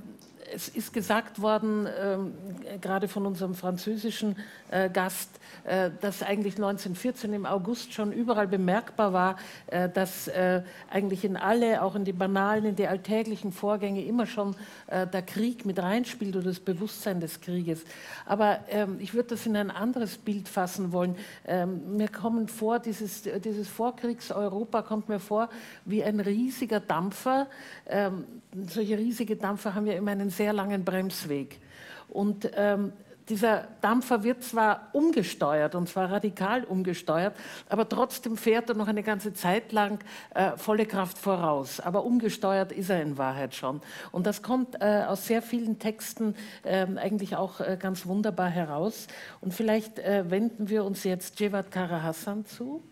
Speaker 3: es ist gesagt worden, ähm, gerade von unserem französischen äh, Gast, äh, dass eigentlich 1914 im August schon überall bemerkbar war, äh, dass äh, eigentlich in alle, auch in die banalen, in die alltäglichen Vorgänge immer schon äh, der Krieg mit reinspielt oder das Bewusstsein des Krieges. Aber ähm, ich würde das in ein anderes Bild fassen wollen. Ähm, mir kommen vor, dieses, dieses Vorkriegs-Europa kommt mir vor wie ein riesiger Dampfer. Ähm, solche riesige Dampfer haben ja immer einen sehr langen Bremsweg. Und ähm, dieser Dampfer wird zwar umgesteuert und zwar radikal umgesteuert, aber trotzdem fährt er noch eine ganze Zeit lang äh, volle Kraft voraus. Aber umgesteuert ist er in Wahrheit schon. Und das kommt äh, aus sehr vielen Texten äh, eigentlich auch äh, ganz wunderbar heraus. Und vielleicht äh, wenden wir uns jetzt Cevat Kara zu.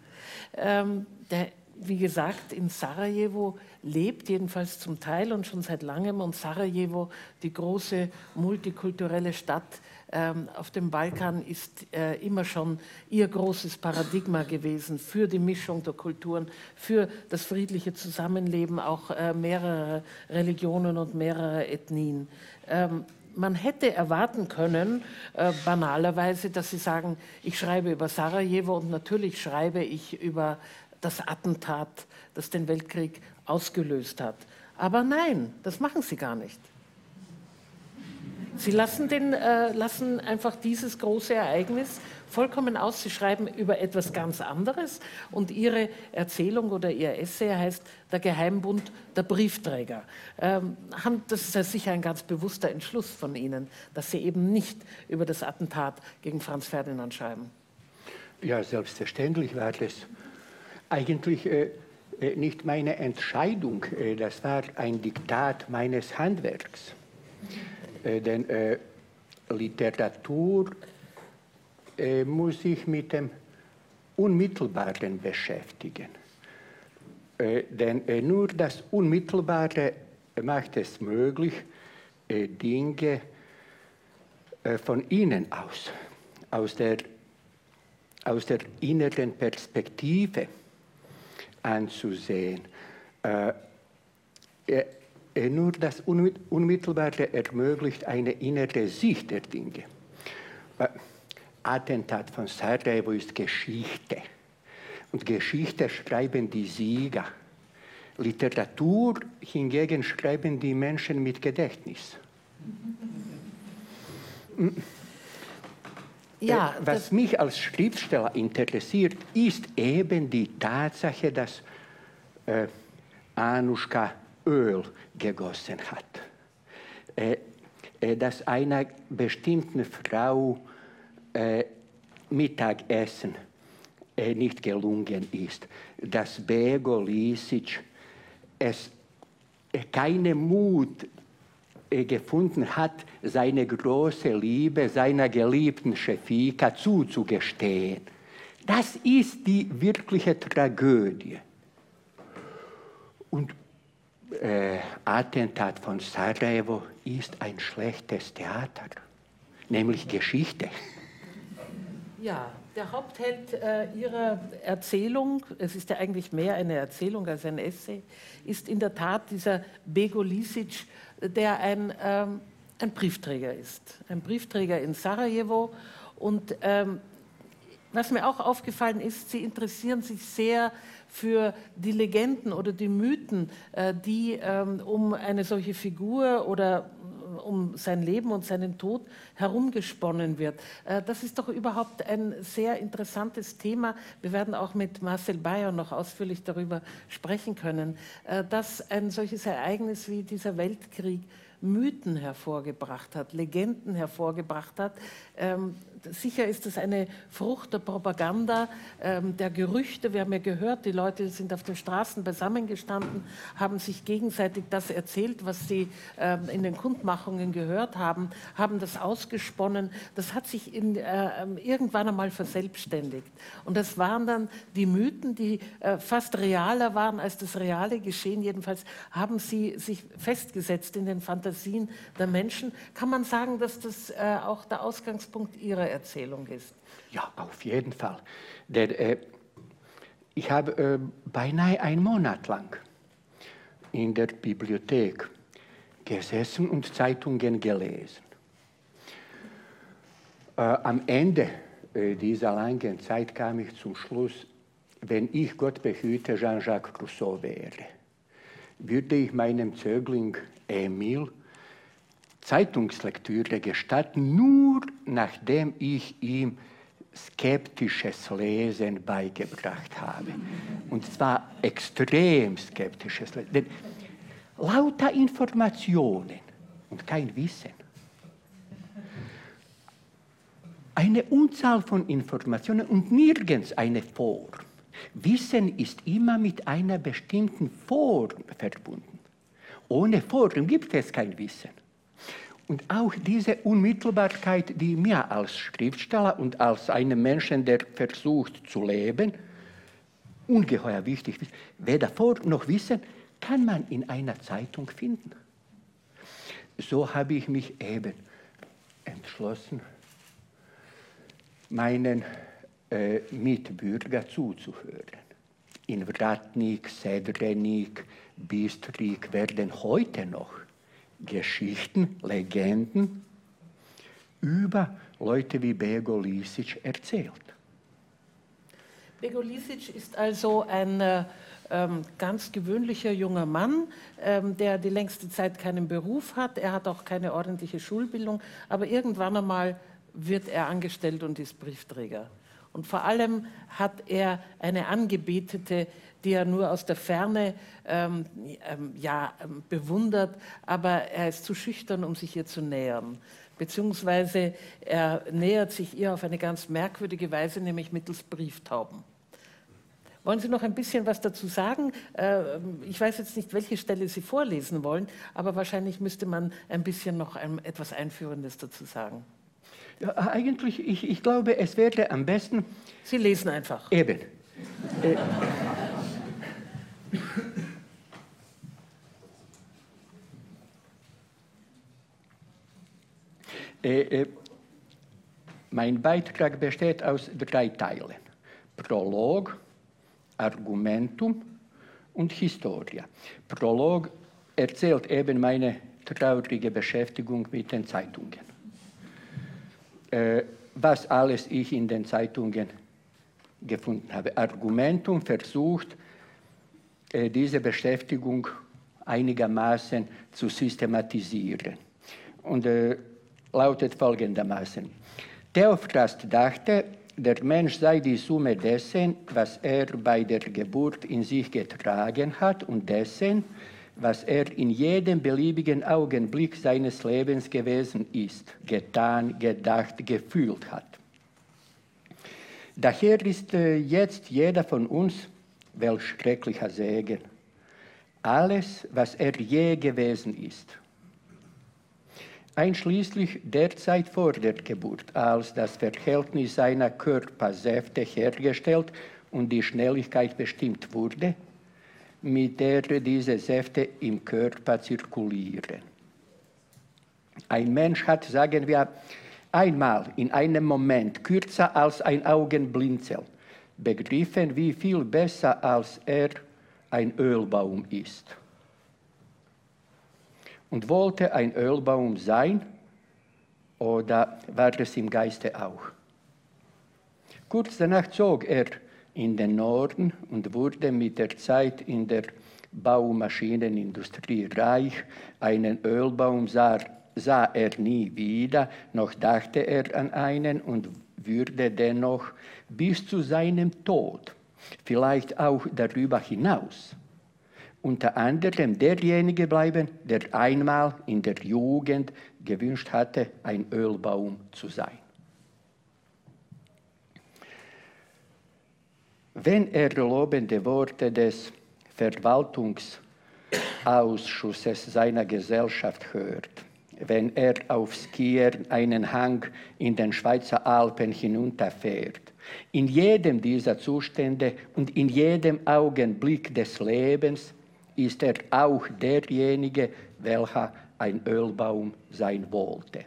Speaker 3: Ähm, der wie gesagt, in Sarajevo lebt, jedenfalls zum Teil und schon seit langem. Und Sarajevo, die große multikulturelle Stadt ähm, auf dem Balkan, ist äh, immer schon ihr großes Paradigma gewesen für die Mischung der Kulturen, für das friedliche Zusammenleben auch äh, mehrerer Religionen und mehrerer Ethnien. Ähm, man hätte erwarten können, äh, banalerweise, dass Sie sagen, ich schreibe über Sarajevo und natürlich schreibe ich über das Attentat, das den Weltkrieg ausgelöst hat. Aber nein, das machen sie gar nicht. Sie lassen, den, äh, lassen einfach dieses große Ereignis vollkommen aus. Sie schreiben über etwas ganz anderes und Ihre Erzählung oder Ihr Essay heißt Der Geheimbund der Briefträger. Ähm, das ist sicher ein ganz bewusster Entschluss von Ihnen, dass Sie eben nicht über das Attentat gegen Franz Ferdinand schreiben.
Speaker 5: Ja, selbstverständlich war das eigentlich äh, nicht meine Entscheidung, äh, das war ein Diktat meines Handwerks. Äh, denn äh, Literatur äh, muss sich mit dem Unmittelbaren beschäftigen. denn nur das Unmittelbare macht es möglich, Dinge von innen aus, aus der, aus der inneren Perspektive, anzusehen. Äh, nur das Unmittelbare ermöglicht eine innere Sicht der Dinge. Äh, Attentat von Sarajevo ist Geschichte. Und Geschichte schreiben die Sieger. Literatur hingegen schreiben die Menschen mit Gedächtnis. Ja, äh, Was mich als Schriftsteller interessiert, ist eben die Tatsache, dass äh, Anuschka Öl gegossen hat. Äh, äh, dass einer bestimmten Frau äh, Mittagessen nicht gelungen ist. Dass Bego Lisic es keinen Mut gefunden hat, seine große Liebe seiner geliebten Schefika zuzugestehen. Das ist die wirkliche Tragödie. Und äh, Attentat von Sarajevo ist ein schlechtes Theater, nämlich Geschichte.
Speaker 3: Ja, der Hauptheld äh, Ihrer Erzählung, es ist ja eigentlich mehr eine Erzählung als ein Essay, ist in der Tat dieser Bego Lisic, der ein, ähm, ein Briefträger ist. Ein Briefträger in Sarajevo. Und ähm, was mir auch aufgefallen ist, Sie interessieren sich sehr für die Legenden oder die Mythen, äh, die ähm, um eine solche Figur oder um sein Leben und seinen Tod herumgesponnen wird. Äh, das ist doch überhaupt ein sehr interessantes Thema. Wir werden auch mit Marcel Bayer noch ausführlich darüber sprechen können, äh, dass ein solches Ereignis wie dieser Weltkrieg Mythen hervorgebracht hat, Legenden hervorgebracht hat. Ähm, sicher ist es eine Frucht der Propaganda, ähm, der Gerüchte. Wir haben ja gehört, die Leute sind auf den Straßen beisammengestanden, haben sich gegenseitig das erzählt, was sie ähm, in den Kundmachungen gehört haben, haben das ausgesponnen. Das hat sich in, äh, irgendwann einmal verselbstständigt. Und das waren dann die Mythen, die äh, fast realer waren als das reale Geschehen. Jedenfalls haben sie sich festgesetzt in den Fantasien der Menschen. Kann man sagen, dass das äh, auch der Ausgangspunkt ihrer Erzählung ist.
Speaker 5: Ja, auf jeden Fall. Der, äh, ich habe äh, beinahe einen Monat lang in der Bibliothek gesessen und Zeitungen gelesen. Äh, am Ende äh, dieser langen Zeit kam ich zum Schluss, wenn ich Gott behüte Jean-Jacques Rousseau wäre, würde ich meinem Zögling Emil Zeitungslektüre gestatten, nur nachdem ich ihm skeptisches Lesen beigebracht habe. Und zwar extrem skeptisches Lesen. Denn lauter Informationen und kein Wissen. Eine Unzahl von Informationen und nirgends eine Form. Wissen ist immer mit einer bestimmten Form verbunden. Ohne Form gibt es kein Wissen. Und auch diese Unmittelbarkeit, die mir als Schriftsteller und als einem Menschen, der versucht zu leben, ungeheuer wichtig ist. Weder vor noch Wissen kann man in einer Zeitung finden. So habe ich mich eben entschlossen, meinen äh, Mitbürger zuzuhören. In Vratnik, Sedrenik, Bistrik werden heute noch Geschichten, Legenden über Leute wie Bego Lisic erzählt.
Speaker 3: Bego Lisic ist also ein äh, ähm, ganz gewöhnlicher junger Mann, ähm, der die längste Zeit keinen Beruf hat. Er hat auch keine ordentliche Schulbildung, aber irgendwann einmal wird er angestellt und ist Briefträger. Und vor allem hat er eine Angebetete, die er nur aus der Ferne ähm, ähm, ja, ähm, bewundert, aber er ist zu schüchtern, um sich ihr zu nähern. Beziehungsweise er nähert sich ihr auf eine ganz merkwürdige Weise, nämlich mittels Brieftauben. Wollen Sie noch ein bisschen was dazu sagen? Ähm, ich weiß jetzt nicht, welche Stelle Sie vorlesen wollen, aber wahrscheinlich müsste man ein bisschen noch etwas Einführendes dazu sagen.
Speaker 5: Ja, eigentlich, ich, ich glaube, es wäre am besten.
Speaker 3: Sie lesen einfach.
Speaker 5: Eben. Äh, Äh, mein Beitrag besteht aus drei Teilen. Prolog, Argumentum und Historia. Prolog erzählt eben meine traurige Beschäftigung mit den Zeitungen. Äh, was alles ich in den Zeitungen gefunden habe. Argumentum versucht, diese Beschäftigung einigermaßen zu systematisieren. Und äh, lautet folgendermaßen. Theophrast dachte, der Mensch sei die Summe dessen, was er bei der Geburt in sich getragen hat und dessen, was er in jedem beliebigen Augenblick seines Lebens gewesen ist, getan, gedacht, gefühlt hat. Daher ist äh, jetzt jeder von uns, welch schrecklicher Segen, alles, was er je gewesen ist, einschließlich der Zeit vor der Geburt, als das Verhältnis seiner Körpersäfte hergestellt und die Schnelligkeit bestimmt wurde, mit der diese Säfte im Körper zirkulieren. Ein Mensch hat, sagen wir, einmal in einem Moment kürzer als ein Augenblinzel begriffen, wie viel besser als er ein Ölbaum ist und wollte ein Ölbaum sein oder war es im Geiste auch. Kurz danach zog er in den Norden und wurde mit der Zeit in der Baumaschinenindustrie reich. Einen Ölbaum sah, sah er nie wieder, noch dachte er an einen und würde dennoch bis zu seinem Tod, vielleicht auch darüber hinaus, unter anderem derjenige bleiben, der einmal in der Jugend gewünscht hatte, ein Ölbaum zu sein. Wenn er lobende Worte des Verwaltungsausschusses seiner Gesellschaft hört, wenn er auf Skiern einen Hang in den Schweizer Alpen hinunterfährt, in jedem dieser Zustände und in jedem Augenblick des Lebens ist er auch derjenige, welcher ein Ölbaum sein wollte.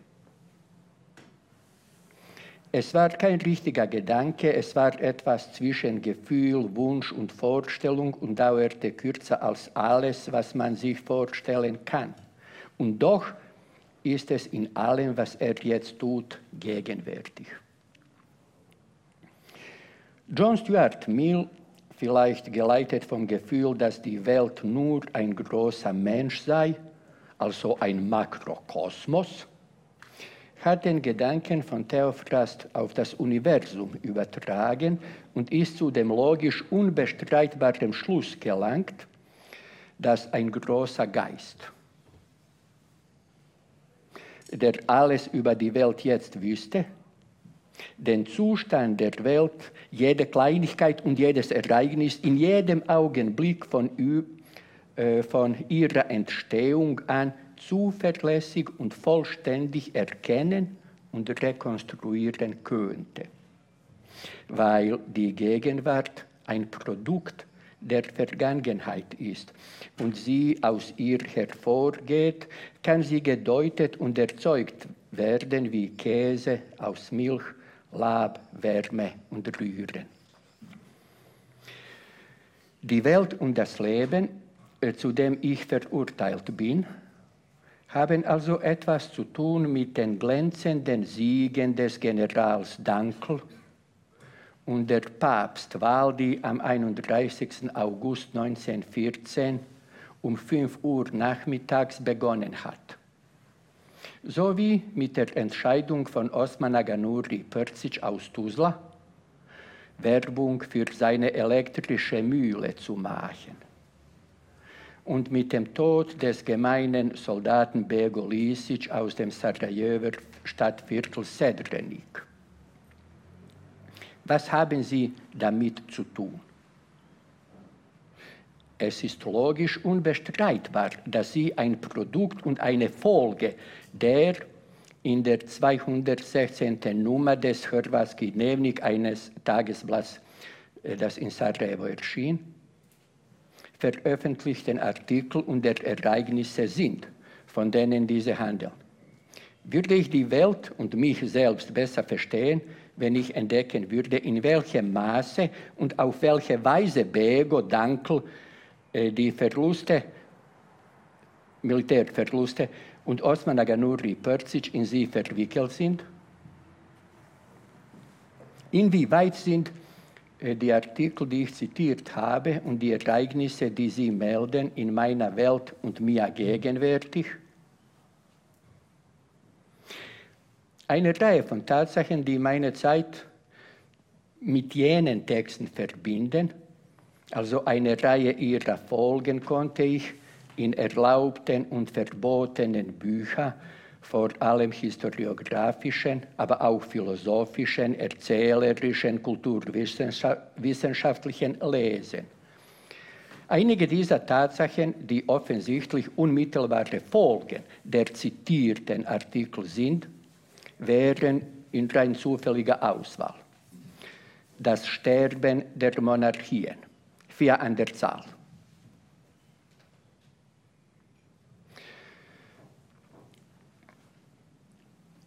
Speaker 5: Es war kein richtiger Gedanke, es war etwas zwischen Gefühl, Wunsch und Vorstellung und dauerte kürzer als alles, was man sich vorstellen kann. Und doch ist es in allem, was er jetzt tut, gegenwärtig. John Stuart Mill, vielleicht geleitet vom Gefühl, dass die Welt nur ein großer Mensch sei, also ein Makrokosmos, hat den Gedanken von Theophrast auf das Universum übertragen und ist zu dem logisch unbestreitbaren Schluss gelangt, dass ein großer Geist, der alles über die Welt jetzt wüsste, den Zustand der Welt, jede Kleinigkeit und jedes Ereignis in jedem Augenblick von, äh, von ihrer Entstehung an zuverlässig und vollständig erkennen und rekonstruieren könnte, weil die Gegenwart ein Produkt der Vergangenheit ist und sie aus ihr hervorgeht, kann sie gedeutet und erzeugt werden wie Käse aus Milch, Lab, Wärme und Rühren. Die Welt und das Leben, äh, zu dem ich verurteilt bin, haben also etwas zu tun mit den glänzenden Siegen des Generals Dankl und der Papstwahl, die am 31. August 1914 um 5 Uhr nachmittags begonnen hat. Sowie mit der Entscheidung von Osman Aganuri Perzic aus Tuzla, Werbung für seine elektrische Mühle zu machen und mit dem Tod des gemeinen Soldaten Bego Lisic aus dem Sarajever Stadtviertel Sedrenik. Was haben sie damit zu tun? Es ist logisch unbestreitbar, dass sie ein Produkt und eine Folge der in der 216. Nummer des Hrvatski Dnevnik eines Tagesblatts, äh, das in Sarajevo erschien, veröffentlichten Artikel und der Ereignisse sind, von denen diese handeln. Würde ich die Welt und mich selbst besser verstehen, wenn ich entdecken würde, in welchem Maße und auf welche Weise Bego, Dankel äh, die Verluste, Militärverluste und Osman Aganuri Perzic in sie verwickelt sind? Inwieweit sind äh, die Artikel, die ich zitiert habe und die Ereignisse, die Sie melden, in meiner Welt und mir gegenwärtig? Eine Reihe von Tatsachen, die meine Zeit mit jenen Texten verbinden, also eine Reihe ihrer Folgen konnte ich in erlaubten und verbotenen Büchern vor allem historiografischen, aber auch philosophischen, erzählerischen, kulturwissenschaftlichen Lesen. Einige dieser Tatsachen, die offensichtlich unmittelbare Folgen der zitierten Artikel sind, wären in rein zufälliger Auswahl. Das Sterben der Monarchien, vier an der Zahl.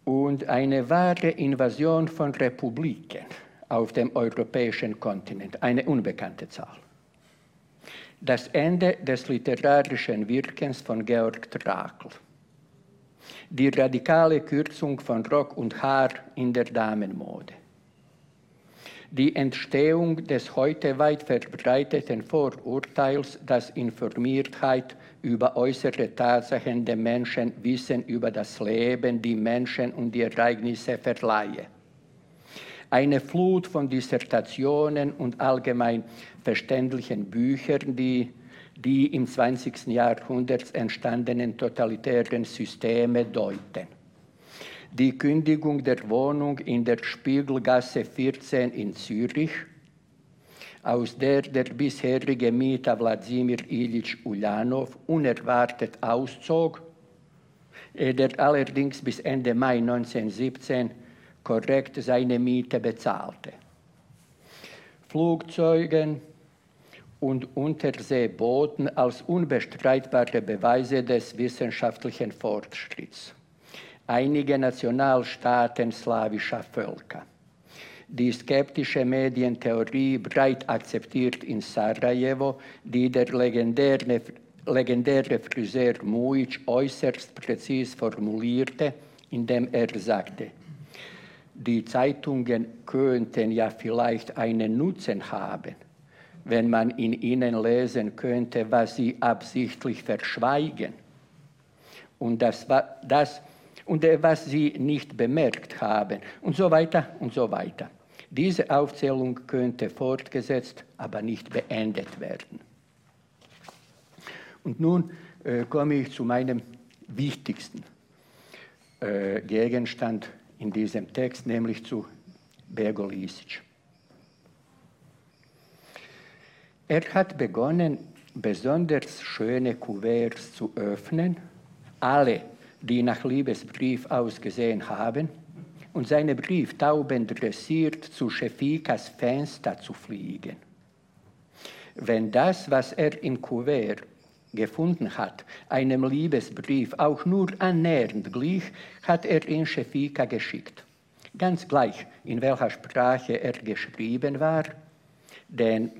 Speaker 5: und eine wahre Invasion von Republiken auf dem europäischen Kontinent, eine unbekannte Zahl. Das Ende des literarischen Wirkens von Georg Trakl. Die radikale Kürzung von Rock und Haar in der Damenmode. Die Entstehung des heute weit verbreiteten Vorurteils, dass Informiertheit über äußere Tatsachen der Menschen Wissen über das Leben, die Menschen und die Ereignisse verleihe. Eine Flut von Dissertationen und allgemein verständlichen Büchern, die die im 20. Jahrhundert entstandenen totalitären Systeme deuten. Die Kündigung der Wohnung in der Spiegelgasse 14 in Zürich, aus der der bisherige Mieter Wladimir Ilyich Ulyanov unerwartet auszog, der allerdings bis Ende Mai 1917 korrekt seine Miete bezahlte. Flugzeugen und Unterseebooten als unbestreitbare Beweise des wissenschaftlichen Fortschritts. Einige Nationalstaaten slawischer Völker die skeptische Medientheorie breit akzeptiert in Sarajevo, die der legendäre, legendäre Friseur Mujic äußerst präzis formulierte, indem er sagte, die Zeitungen könnten ja vielleicht einen Nutzen haben, wenn man in ihnen lesen könnte, was sie absichtlich verschweigen und das, das und was sie nicht bemerkt haben und so weiter und so weiter. Diese Aufzählung könnte fortgesetzt, aber nicht beendet werden. Und nun äh, komme ich zu meinem wichtigsten äh, Gegenstand in diesem Text, nämlich zu Bego Lisic. Er hat begonnen, besonders schöne Kuverts zu öffnen, alle, die nach Liebesbrief ausgesehen haben, und seine Brieftauben dressiert zu Schefikas Fenster zu fliegen. Wenn das, was er in Kuvert gefunden hat, einem Liebesbrief auch nur annähernd glich, hat er ihn Schefika geschickt. Ganz gleich, in welcher Sprache er geschrieben war, denn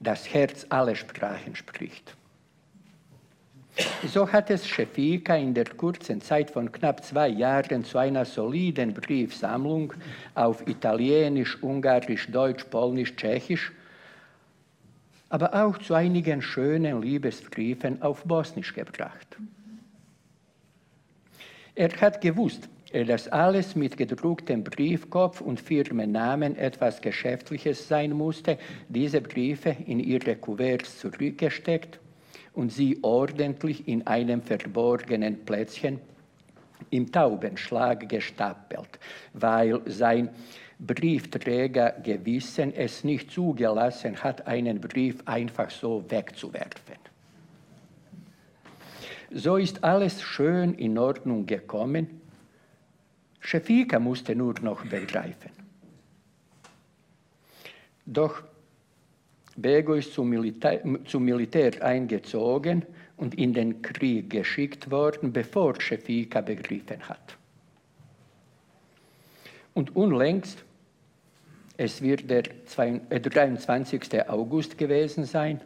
Speaker 5: das Herz alle Sprachen spricht. So hat es Schefika in der kurzen Zeit von knapp zwei Jahren zu einer soliden Briefsammlung auf Italienisch, Ungarisch, Deutsch, Polnisch, Tschechisch, aber auch zu einigen schönen Liebesbriefen auf Bosnisch gebracht. Er hat gewusst, dass alles mit gedrucktem Briefkopf und Firmennamen etwas Geschäftliches sein musste, diese Briefe in ihre Kuverts zurückgesteckt und sie ordentlich in einem verborgenen Plätzchen im Taubenschlag gestapelt, weil sein Briefträger Gewissen es nicht zugelassen hat, einen Brief einfach so wegzuwerfen. So ist alles schön in Ordnung gekommen. Schefika musste nur noch begreifen. Doch Bego ist zum Militär, zum Militär eingezogen und in den Krieg geschickt worden, bevor Schefika begriffen hat. Und unlängst, es wird der 23. Äh, August gewesen sein,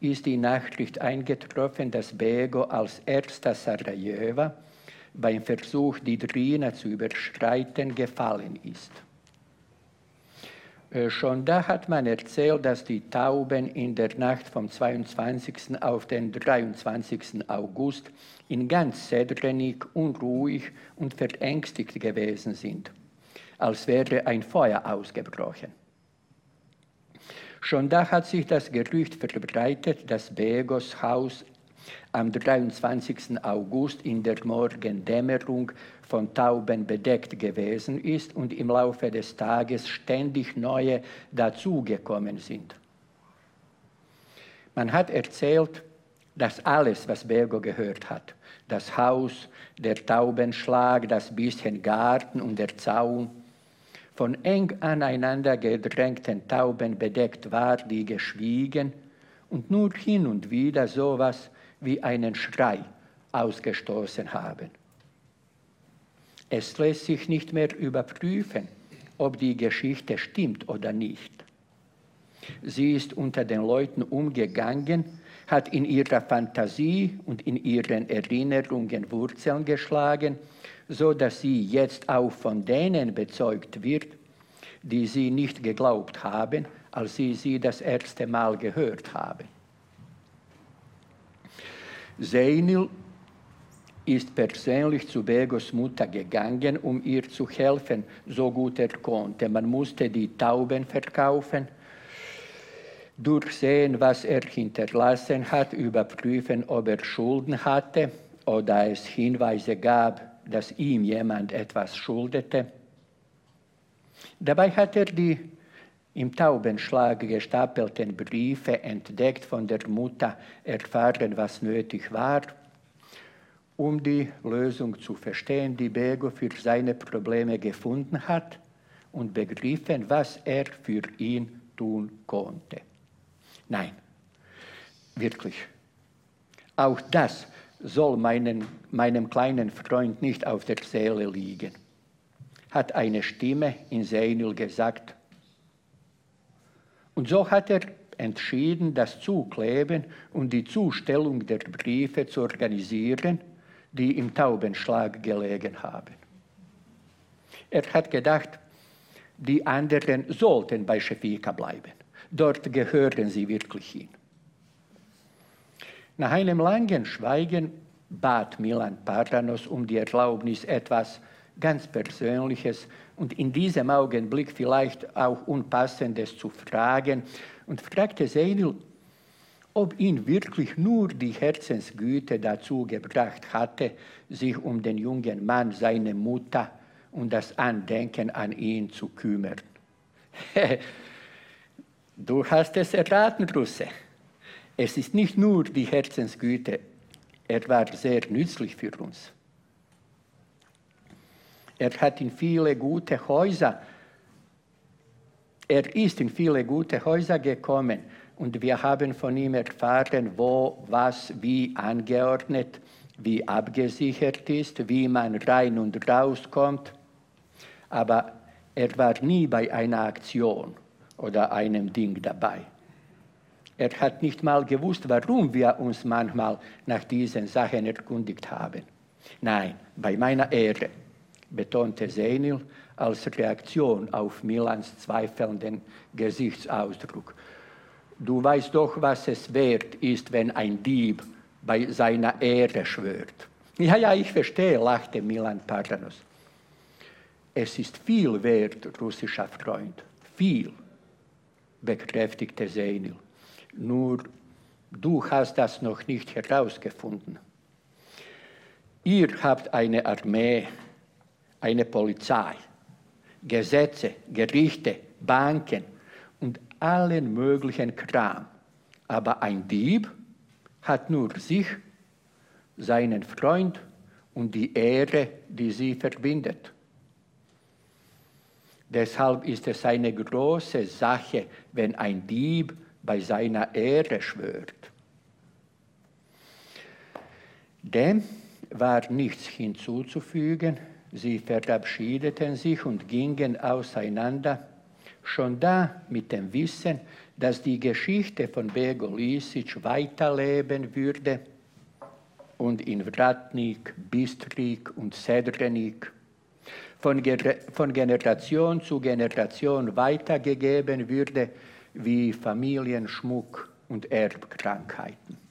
Speaker 5: ist die Nachricht eingetroffen, dass Bego als erster Sarajevo beim Versuch, die Drina zu überschreiten, gefallen ist. Äh, schon da hat man erzählt, dass die Tauben in der Nacht vom 22. auf den 23. August in ganz Sedrenik unruhig und verängstigt gewesen sind, als wäre ein Feuer ausgebrochen. Schon da hat sich das Gerücht verbreitet, dass Begos Haus am 23. August in der Morgendämmerung von Tauben bedeckt gewesen ist und im Laufe des Tages ständig neue dazugekommen sind. Man hat erzählt, dass alles, was Bergo gehört hat, das Haus, der Taubenschlag, das bisschen Garten und der Zaun, von eng aneinander gedrängten Tauben bedeckt war, die geschwiegen und nur hin und wieder sowas wie einen Schrei ausgestoßen haben. Es lässt sich nicht mehr überprüfen, ob die Geschichte stimmt oder nicht. Sie ist unter den Leuten umgegangen, hat in ihrer Fantasie und in ihren Erinnerungen Wurzeln geschlagen, so dass sie jetzt auch von denen bezeugt wird, die sie nicht geglaubt haben, als sie sie das erste Mal gehört haben. Seinil ist persönlich zu Begos Mutter gegangen, um ihr zu helfen, so gut er konnte. Man musste die Tauben verkaufen, durchsehen, was er hinterlassen hat, überprüfen, ob er Schulden hatte oder es Hinweise gab, dass ihm jemand etwas schuldete. Dabei hat er die im Taubenschlag gestapelten Briefe entdeckt von der Mutter, erfahren, was nötig war um die Lösung zu verstehen, die Bego für seine Probleme gefunden hat und begriffen, was er für ihn tun konnte. Nein, wirklich. Auch das soll meinen, meinem kleinen Freund nicht auf der Seele liegen, hat eine Stimme in Seinil gesagt. Und so hat er entschieden, das Zukleben und die Zustellung der Briefe zu organisieren, die im Taubenschlag gelegen haben. Er hat gedacht, die anderen sollten bei Schefika bleiben. Dort gehören sie wirklich hin. Nach einem langen Schweigen bat Milan Pardanos um die Erlaubnis, etwas ganz Persönliches und in diesem Augenblick vielleicht auch Unpassendes zu fragen und fragte Seinil, ob ihn wirklich nur die Herzensgüte dazu gebracht hatte, sich um den jungen Mann, seine Mutter und das Andenken an ihn zu kümmern. du hast es erraten, Russe. Es ist nicht nur die Herzensgüte, er war sehr nützlich für uns. Er hat in viele gute Häuser, er ist in viele gute Häuser gekommen und wir haben von ihm erfahren, wo was wie angeordnet, wie abgesichert ist, wie man rein und rauskommt. Aber er war nie bei einer Aktion oder einem Ding dabei. Er hat nicht mal gewusst, warum wir uns manchmal nach diesen Sachen erkundigt haben. Nein, bei meiner Ehre, betonte Senil als Reaktion auf Milans zweifelnden Gesichtsausdruck. Du weißt doch, was es wert ist, wenn ein Dieb bei seiner Ehre schwört. Ja, ja, ich verstehe, lachte Milan Pardanos. Es ist viel wert, russischer Freund, viel, bekräftigte Senil. Nur du hast das noch nicht herausgefunden. Ihr habt eine Armee, eine Polizei, Gesetze, Gerichte, Banken und allen möglichen Kram. Aber ein Dieb hat nur sich, seinen Freund und die Ehre, die sie verbindet. Deshalb ist es eine große Sache, wenn ein Dieb bei seiner Ehre schwört. Dem war nichts hinzuzufügen, sie verabschiedeten sich und gingen auseinander, schon da mit dem Wissen, dass die Geschichte von Bego Lisic weiterleben würde. Und in Vratnik, Bistrik und Sedrenik. Von, von Generation zu Generation weitergegeben würde wie Familienschmuck und Erbkrankheiten.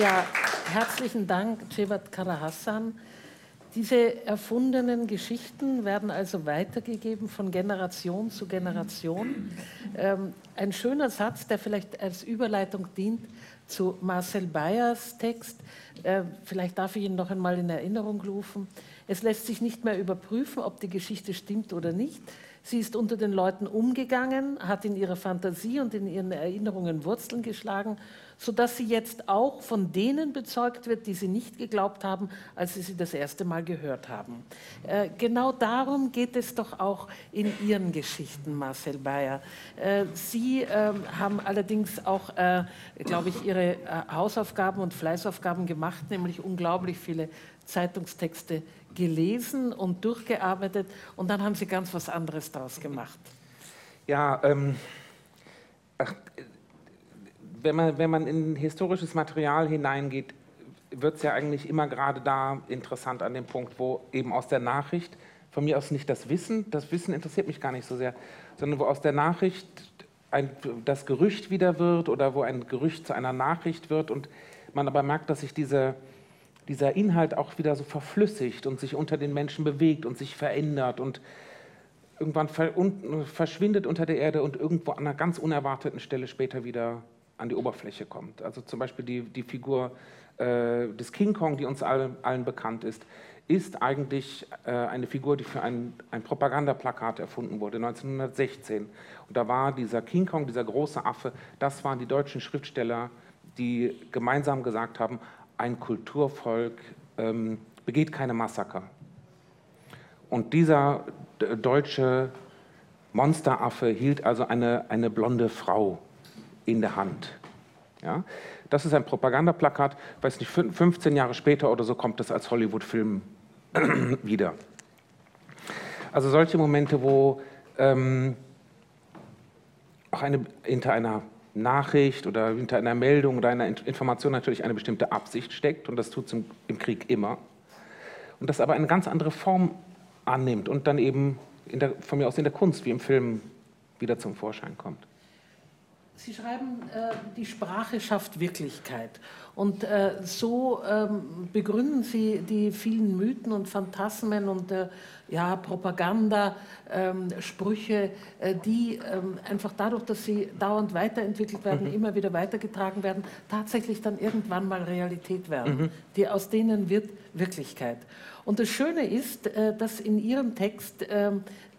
Speaker 3: Ja, herzlichen Dank, Cevat Karahassan. Diese erfundenen Geschichten werden also weitergegeben von Generation zu Generation. Ähm, ein schöner Satz, der vielleicht als Überleitung dient zu Marcel Bayers Text. Äh, vielleicht darf ich ihn noch einmal in Erinnerung rufen. Es lässt sich nicht mehr überprüfen, ob die Geschichte stimmt oder nicht. Sie ist unter den Leuten umgegangen, hat in ihrer Fantasie und in ihren Erinnerungen Wurzeln geschlagen sodass sie jetzt auch von denen bezeugt wird, die sie nicht geglaubt haben, als sie sie das erste Mal gehört haben. Äh, genau darum geht es doch auch in Ihren Geschichten, Marcel Bayer. Äh, sie äh, haben allerdings auch, äh, glaube ich, Ihre äh, Hausaufgaben und Fleißaufgaben gemacht, nämlich unglaublich viele Zeitungstexte gelesen und durchgearbeitet und dann haben Sie ganz was anderes daraus gemacht.
Speaker 6: Ja, ähm, wenn man, wenn man in historisches Material hineingeht, wird es ja eigentlich immer gerade da interessant an dem Punkt, wo eben aus der Nachricht, von mir aus nicht das Wissen, das Wissen interessiert mich gar nicht so sehr, sondern wo aus der Nachricht ein, das Gerücht wieder wird oder wo ein Gerücht zu einer Nachricht wird und man aber merkt, dass sich diese, dieser Inhalt auch wieder so verflüssigt und sich unter den Menschen bewegt und sich verändert und irgendwann verschwindet unter der Erde und irgendwo an einer ganz unerwarteten Stelle später wieder an die Oberfläche kommt. Also zum Beispiel die, die Figur äh, des King Kong, die uns allen, allen bekannt ist, ist eigentlich äh, eine Figur, die für ein, ein Propagandaplakat erfunden wurde, 1916. Und da war dieser King Kong, dieser große Affe, das waren die deutschen Schriftsteller, die gemeinsam gesagt haben, ein Kulturvolk ähm, begeht keine Massaker. Und dieser deutsche Monsteraffe hielt also eine, eine blonde Frau in der Hand. Ja? Das ist ein Propagandaplakat, weiß nicht, 15 Jahre später oder so kommt das als Hollywood-Film wieder. Also solche Momente, wo ähm, auch eine, hinter einer Nachricht oder hinter einer Meldung oder einer Information natürlich eine bestimmte Absicht steckt und das tut es im, im Krieg immer. Und das aber eine ganz andere Form annimmt und dann eben der, von mir aus in der Kunst wie im Film wieder zum Vorschein kommt.
Speaker 3: Sie schreiben, äh, die Sprache schafft Wirklichkeit. Und äh, so ähm, begründen Sie die vielen Mythen und Phantasmen und äh, ja, Propaganda, ähm, Sprüche, äh, die ähm, einfach dadurch, dass sie dauernd weiterentwickelt werden, mhm. immer wieder weitergetragen werden, tatsächlich dann irgendwann mal Realität werden. Mhm. Die, aus denen wird Wirklichkeit. Und das Schöne ist, dass in Ihrem Text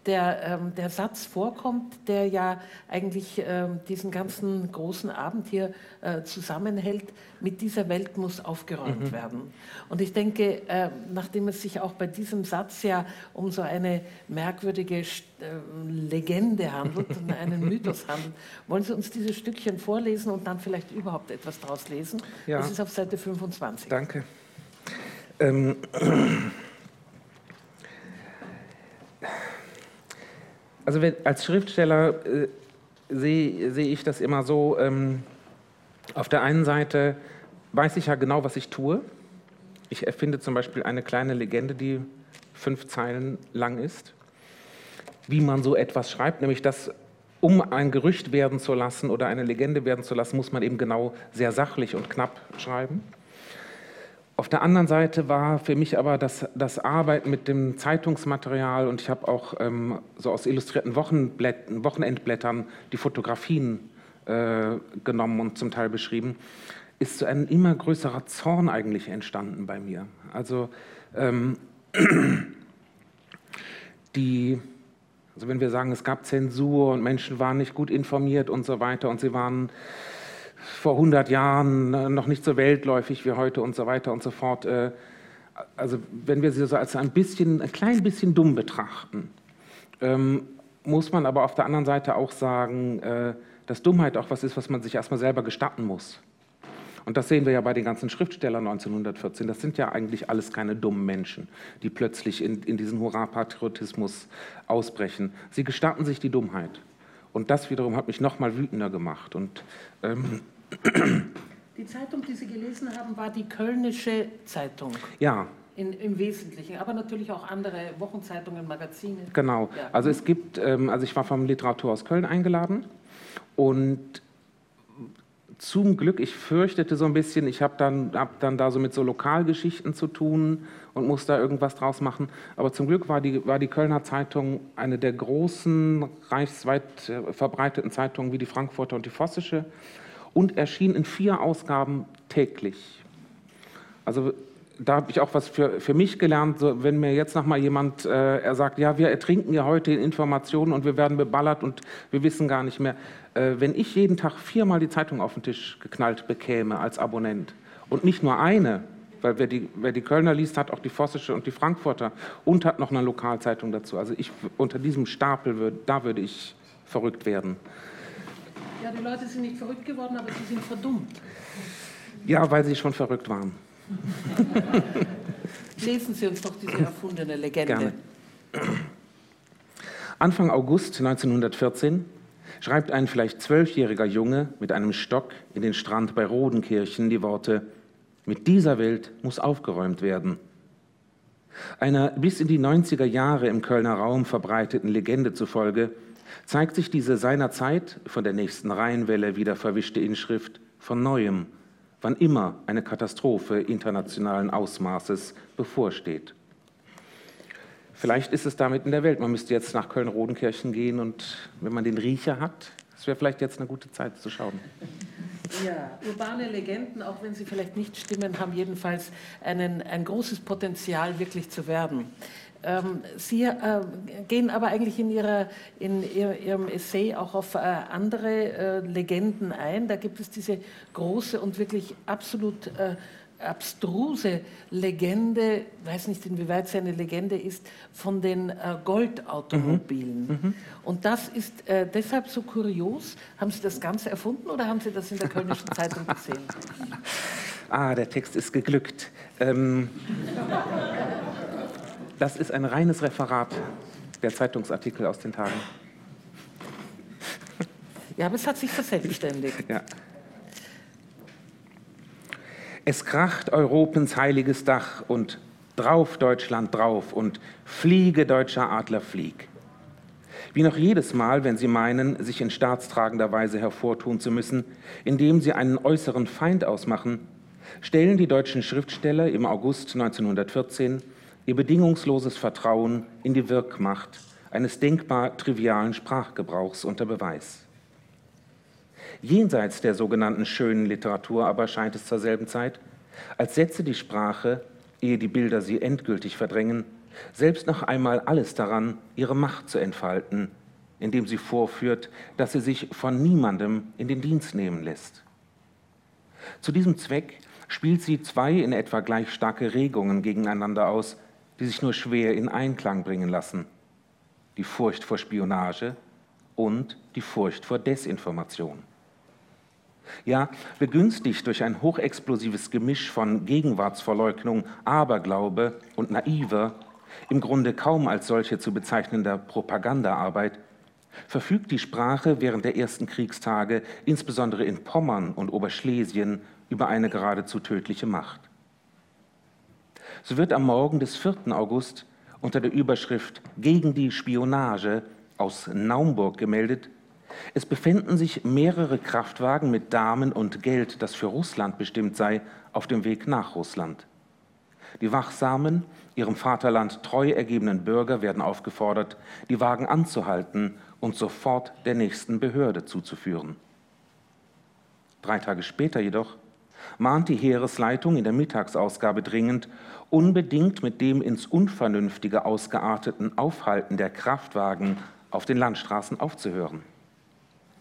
Speaker 3: der, ähm, der Satz vorkommt, der ja eigentlich ähm, diesen ganzen großen Abend hier äh, zusammenhält, mit dieser Welt muss aufgeräumt mhm. werden. Und ich denke, äh, nachdem es sich auch bei diesem Satz ja um so eine merkwürdige äh, Legende handelt und einen Mythos handelt, wollen Sie uns dieses Stückchen vorlesen und dann vielleicht überhaupt etwas daraus lesen? Ja. Das ist auf Seite 25.
Speaker 6: Danke. Ähm. Also wenn, als Schriftsteller äh, sehe seh ich das immer so, ähm, auf der einen Seite weiß ich ja genau, was ich tue. Ich erfinde zum Beispiel eine kleine Legende, die fünf Zeilen lang ist, wie man so etwas schreibt, nämlich dass um ein Gerücht werden zu lassen oder eine Legende werden zu lassen, muss man eben genau sehr sachlich und knapp schreiben. Auf der anderen Seite war für mich aber das, das Arbeiten mit dem Zeitungsmaterial und ich habe auch ähm, so aus illustrierten Wochenendblättern die Fotografien äh, genommen und zum Teil beschrieben, ist so ein immer größerer Zorn eigentlich entstanden bei mir. Also ähm, die, also wenn wir sagen, es gab Zensur und Menschen waren nicht gut informiert und so weiter und sie waren vor 100 Jahren äh, noch nicht so weltläufig wie heute und so weiter und so fort. Äh, also wenn wir sie so als ein bisschen, ein klein bisschen dumm betrachten, ähm, muss man aber auf der anderen Seite auch sagen, äh, dass Dummheit auch was ist, was man sich erstmal selber gestatten muss. Und das sehen wir ja bei den ganzen Schriftstellern 1914. Das sind ja eigentlich alles keine dummen Menschen, die plötzlich in, in diesen Hurra-Patriotismus ausbrechen. Sie gestatten sich die Dummheit. Und das wiederum hat mich noch mal wütender gemacht. Und ähm,
Speaker 3: die Zeitung, die Sie gelesen haben, war die Kölnische Zeitung.
Speaker 6: Ja.
Speaker 3: In, Im Wesentlichen, aber natürlich auch andere Wochenzeitungen, Magazine.
Speaker 6: Genau. Ja. Also es gibt, ähm, also ich war vom Literaturhaus Köln eingeladen und zum Glück, ich fürchtete so ein bisschen, ich habe dann, hab dann da so mit so Lokalgeschichten zu tun und muss da irgendwas draus machen. Aber zum Glück war die, war die Kölner Zeitung eine der großen, reichsweit äh, verbreiteten Zeitungen wie die Frankfurter und die Vossische und erschien in vier Ausgaben täglich. Also da habe ich auch was für, für mich gelernt, so, wenn mir jetzt noch mal jemand äh, er sagt, ja, wir ertrinken ja heute in Informationen und wir werden beballert und wir wissen gar nicht mehr. Äh, wenn ich jeden Tag viermal die Zeitung auf den Tisch geknallt bekäme als Abonnent und nicht nur eine, weil wer die, wer die Kölner liest, hat auch die Vossische und die Frankfurter und hat noch eine Lokalzeitung dazu. Also ich unter diesem Stapel, würd, da würde ich verrückt werden.
Speaker 3: Ja, die Leute sind nicht verrückt geworden, aber sie sind verdummt.
Speaker 6: Ja, weil sie schon verrückt waren.
Speaker 3: Lesen Sie uns doch diese erfundene Legende.
Speaker 6: Gerne. Anfang August 1914 schreibt ein vielleicht zwölfjähriger Junge mit einem Stock in den Strand bei Rodenkirchen die Worte, mit dieser Welt muss aufgeräumt werden. Einer bis in die 90er Jahre im Kölner Raum verbreiteten Legende zufolge zeigt sich diese seinerzeit von der nächsten Rheinwelle wieder verwischte Inschrift von neuem, wann immer eine Katastrophe internationalen Ausmaßes bevorsteht. Vielleicht ist es damit in der Welt. Man müsste jetzt nach Köln-Rodenkirchen gehen und wenn man den Riecher hat, das wäre vielleicht jetzt eine gute Zeit zu schauen.
Speaker 3: Ja, urbane Legenden, auch wenn sie vielleicht nicht stimmen, haben jedenfalls einen, ein großes Potenzial, wirklich zu werden. Ähm, sie äh, gehen aber eigentlich in, ihrer, in Ihrem Essay auch auf äh, andere äh, Legenden ein. Da gibt es diese große und wirklich absolut abstruse Legende, weiß nicht inwieweit sie eine Legende ist, von den äh, Goldautomobilen. Mhm. Mhm. Und das ist äh, deshalb so kurios. Haben Sie das Ganze erfunden oder haben Sie das in der Kölnischen Zeitung gesehen?
Speaker 6: Ah, der Text ist geglückt. Ähm, das ist ein reines Referat der Zeitungsartikel aus den Tagen.
Speaker 3: Ja, aber es hat sich verselbstständigt.
Speaker 6: Ja. Es kracht Europens heiliges Dach und drauf Deutschland drauf und fliege deutscher Adler flieg. Wie noch jedes Mal, wenn sie meinen, sich in staatstragender Weise hervortun zu müssen, indem sie einen äußeren Feind ausmachen, stellen die deutschen Schriftsteller im August 1914 ihr bedingungsloses Vertrauen in die Wirkmacht eines denkbar trivialen Sprachgebrauchs unter Beweis. Jenseits der sogenannten schönen Literatur aber scheint es zur selben Zeit, als setze die Sprache, ehe die Bilder sie endgültig verdrängen, selbst noch einmal alles daran, ihre Macht zu entfalten, indem sie vorführt, dass sie sich von niemandem in den Dienst nehmen lässt. Zu diesem Zweck spielt sie zwei in etwa gleich starke Regungen gegeneinander aus, die sich nur schwer in Einklang bringen lassen. Die Furcht vor Spionage und die Furcht vor Desinformation. Ja, begünstigt durch ein hochexplosives Gemisch von Gegenwartsverleugnung, Aberglaube und naiver, im Grunde kaum als solche zu bezeichnender Propagandaarbeit, verfügt die Sprache während der ersten Kriegstage, insbesondere in Pommern und Oberschlesien, über eine geradezu tödliche Macht. So wird am Morgen des 4. August unter der Überschrift Gegen die Spionage aus Naumburg gemeldet, es befänden sich mehrere Kraftwagen mit Damen und Geld, das für Russland bestimmt sei, auf dem Weg nach Russland. Die wachsamen, ihrem Vaterland treu ergebenen Bürger werden aufgefordert, die Wagen anzuhalten und sofort der nächsten Behörde zuzuführen. Drei Tage später jedoch mahnt die Heeresleitung in der Mittagsausgabe dringend, unbedingt mit dem ins Unvernünftige ausgearteten Aufhalten der Kraftwagen auf den Landstraßen aufzuhören.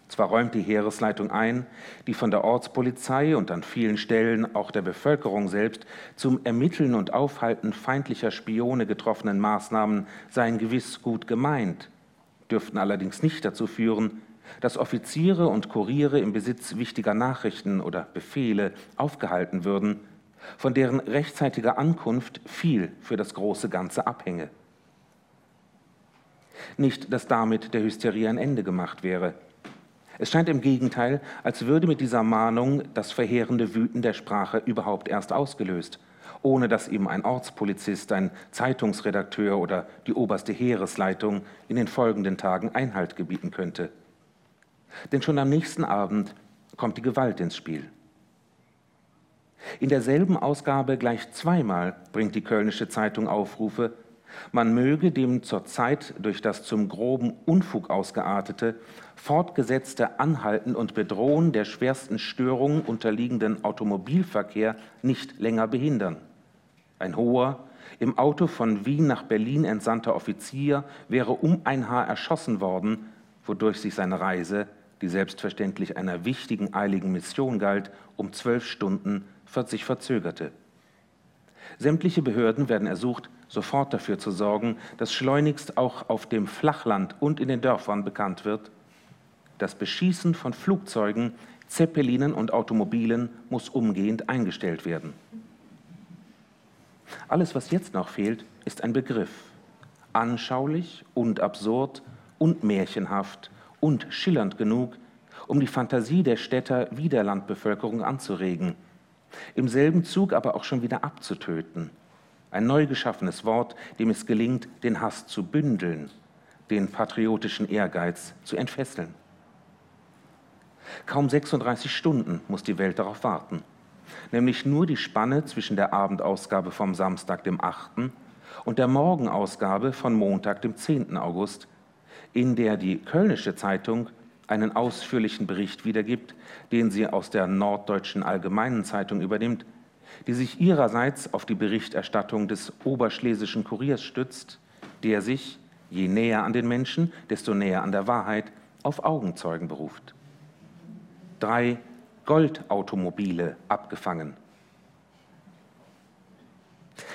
Speaker 6: Zwar räumt die Heeresleitung ein, die von der Ortspolizei und an vielen Stellen auch der Bevölkerung selbst zum Ermitteln und Aufhalten feindlicher Spione getroffenen Maßnahmen seien gewiss gut gemeint, dürften allerdings nicht dazu führen, dass Offiziere und Kuriere im Besitz wichtiger Nachrichten oder Befehle aufgehalten würden, von deren rechtzeitiger Ankunft viel für das große Ganze abhänge. Nicht, dass damit der Hysterie ein Ende gemacht wäre. Es scheint im Gegenteil, als würde mit dieser Mahnung das verheerende Wüten der Sprache überhaupt erst ausgelöst, ohne dass ihm ein Ortspolizist, ein Zeitungsredakteur oder die oberste Heeresleitung in den folgenden Tagen Einhalt gebieten könnte. Denn schon am nächsten Abend kommt die Gewalt ins Spiel. In derselben Ausgabe gleich zweimal bringt die Kölnische Zeitung Aufrufe, man möge dem zurzeit durch das zum groben Unfug ausgeartete, fortgesetzte Anhalten und Bedrohen der schwersten Störungen unterliegenden Automobilverkehr nicht länger behindern. Ein hoher, im Auto von Wien nach Berlin entsandter Offizier wäre um ein Haar erschossen worden, wodurch sich seine Reise die selbstverständlich einer wichtigen, eiligen Mission galt, um zwölf Stunden sich verzögerte. Sämtliche Behörden werden ersucht, sofort dafür zu sorgen, dass schleunigst auch auf dem Flachland und in den Dörfern bekannt wird, das Beschießen von Flugzeugen, Zeppelinen und Automobilen muss umgehend eingestellt werden. Alles, was jetzt noch fehlt, ist ein Begriff, anschaulich und absurd und märchenhaft, und schillernd genug, um die Fantasie der Städter wie der Landbevölkerung anzuregen, im selben Zug aber auch schon wieder abzutöten. Ein neu geschaffenes Wort, dem es gelingt, den Hass zu bündeln, den patriotischen Ehrgeiz zu entfesseln. Kaum 36 Stunden muss die Welt darauf warten, nämlich nur die Spanne zwischen der Abendausgabe vom Samstag, dem 8. und der Morgenausgabe von Montag, dem 10. August, in der die Kölnische Zeitung einen ausführlichen Bericht wiedergibt, den sie aus der Norddeutschen Allgemeinen Zeitung übernimmt, die sich ihrerseits auf die Berichterstattung des Oberschlesischen Kuriers stützt, der sich, je näher an den Menschen, desto näher an der Wahrheit, auf Augenzeugen beruft. Drei Goldautomobile abgefangen.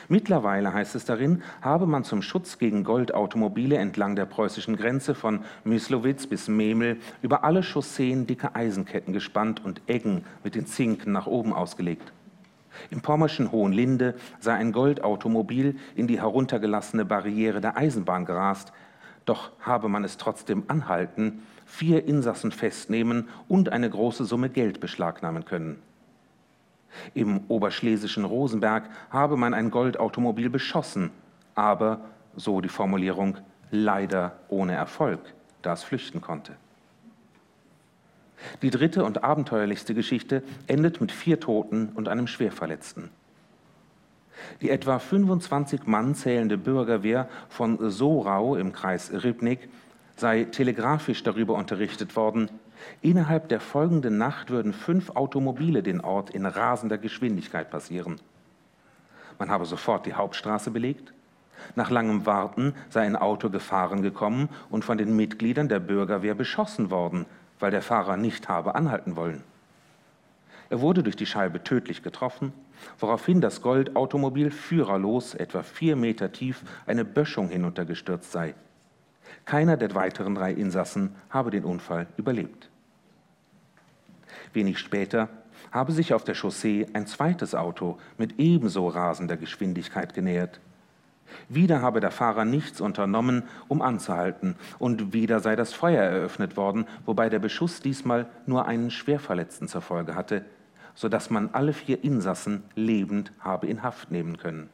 Speaker 6: Mittlerweile heißt es darin, habe man zum Schutz gegen Goldautomobile entlang der preußischen Grenze von Myslowitz bis Memel über alle Chausseen dicke Eisenketten gespannt und Eggen mit den Zinken nach oben ausgelegt. Im pommerschen Hohenlinde sei ein Goldautomobil in die heruntergelassene Barriere der Eisenbahn gerast, doch habe man es trotzdem anhalten, vier Insassen festnehmen und eine große Summe Geld beschlagnahmen können. Im oberschlesischen Rosenberg habe man ein Goldautomobil beschossen, aber, so die Formulierung, leider ohne Erfolg, da es flüchten konnte. Die dritte und abenteuerlichste Geschichte endet mit vier Toten und einem Schwerverletzten. Die etwa 25 Mann zählende Bürgerwehr von Sorau im Kreis Ribnik sei telegrafisch darüber unterrichtet worden, innerhalb der folgenden Nacht würden fünf Automobile den Ort in rasender Geschwindigkeit passieren. Man habe sofort die Hauptstraße belegt. Nach langem Warten sei ein Auto gefahren gekommen und von den Mitgliedern der Bürgerwehr beschossen worden, weil der Fahrer nicht habe anhalten wollen. Er wurde durch die Scheibe tödlich getroffen, woraufhin das Goldautomobil führerlos, etwa vier Meter tief, eine Böschung hinuntergestürzt sei. Keiner der weiteren drei Insassen habe den Unfall überlebt. Wenig später habe sich auf der Chaussee ein zweites Auto mit ebenso rasender Geschwindigkeit genähert. Wieder habe der Fahrer nichts unternommen, um anzuhalten, und wieder sei das Feuer eröffnet worden, wobei der Beschuss diesmal nur einen Schwerverletzten zur Folge hatte, sodass man alle vier Insassen lebend habe in Haft nehmen können.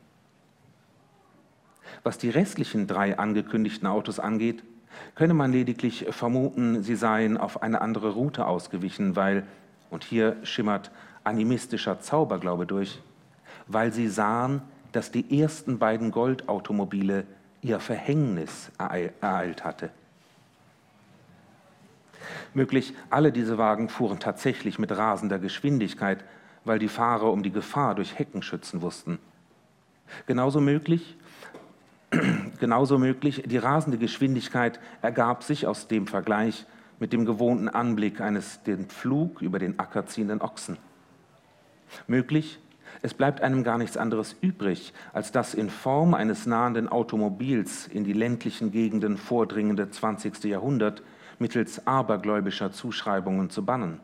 Speaker 6: Was die restlichen drei angekündigten Autos angeht, könne man lediglich vermuten, sie seien auf eine andere Route ausgewichen, weil, und hier schimmert animistischer Zauberglaube durch, weil sie sahen, dass die ersten beiden Goldautomobile ihr Verhängnis ereilt hatte. Möglich, alle diese Wagen fuhren tatsächlich mit rasender Geschwindigkeit, weil die Fahrer um die Gefahr durch Hecken schützen wussten. Genauso möglich, genauso möglich, die rasende Geschwindigkeit ergab sich aus dem Vergleich mit dem gewohnten Anblick eines den Pflug über den Acker ziehenden Ochsen. Möglich, es bleibt einem gar nichts anderes übrig, als das in Form eines nahenden Automobils in die ländlichen Gegenden vordringende 20. Jahrhundert mittels abergläubischer Zuschreibungen zu bannen.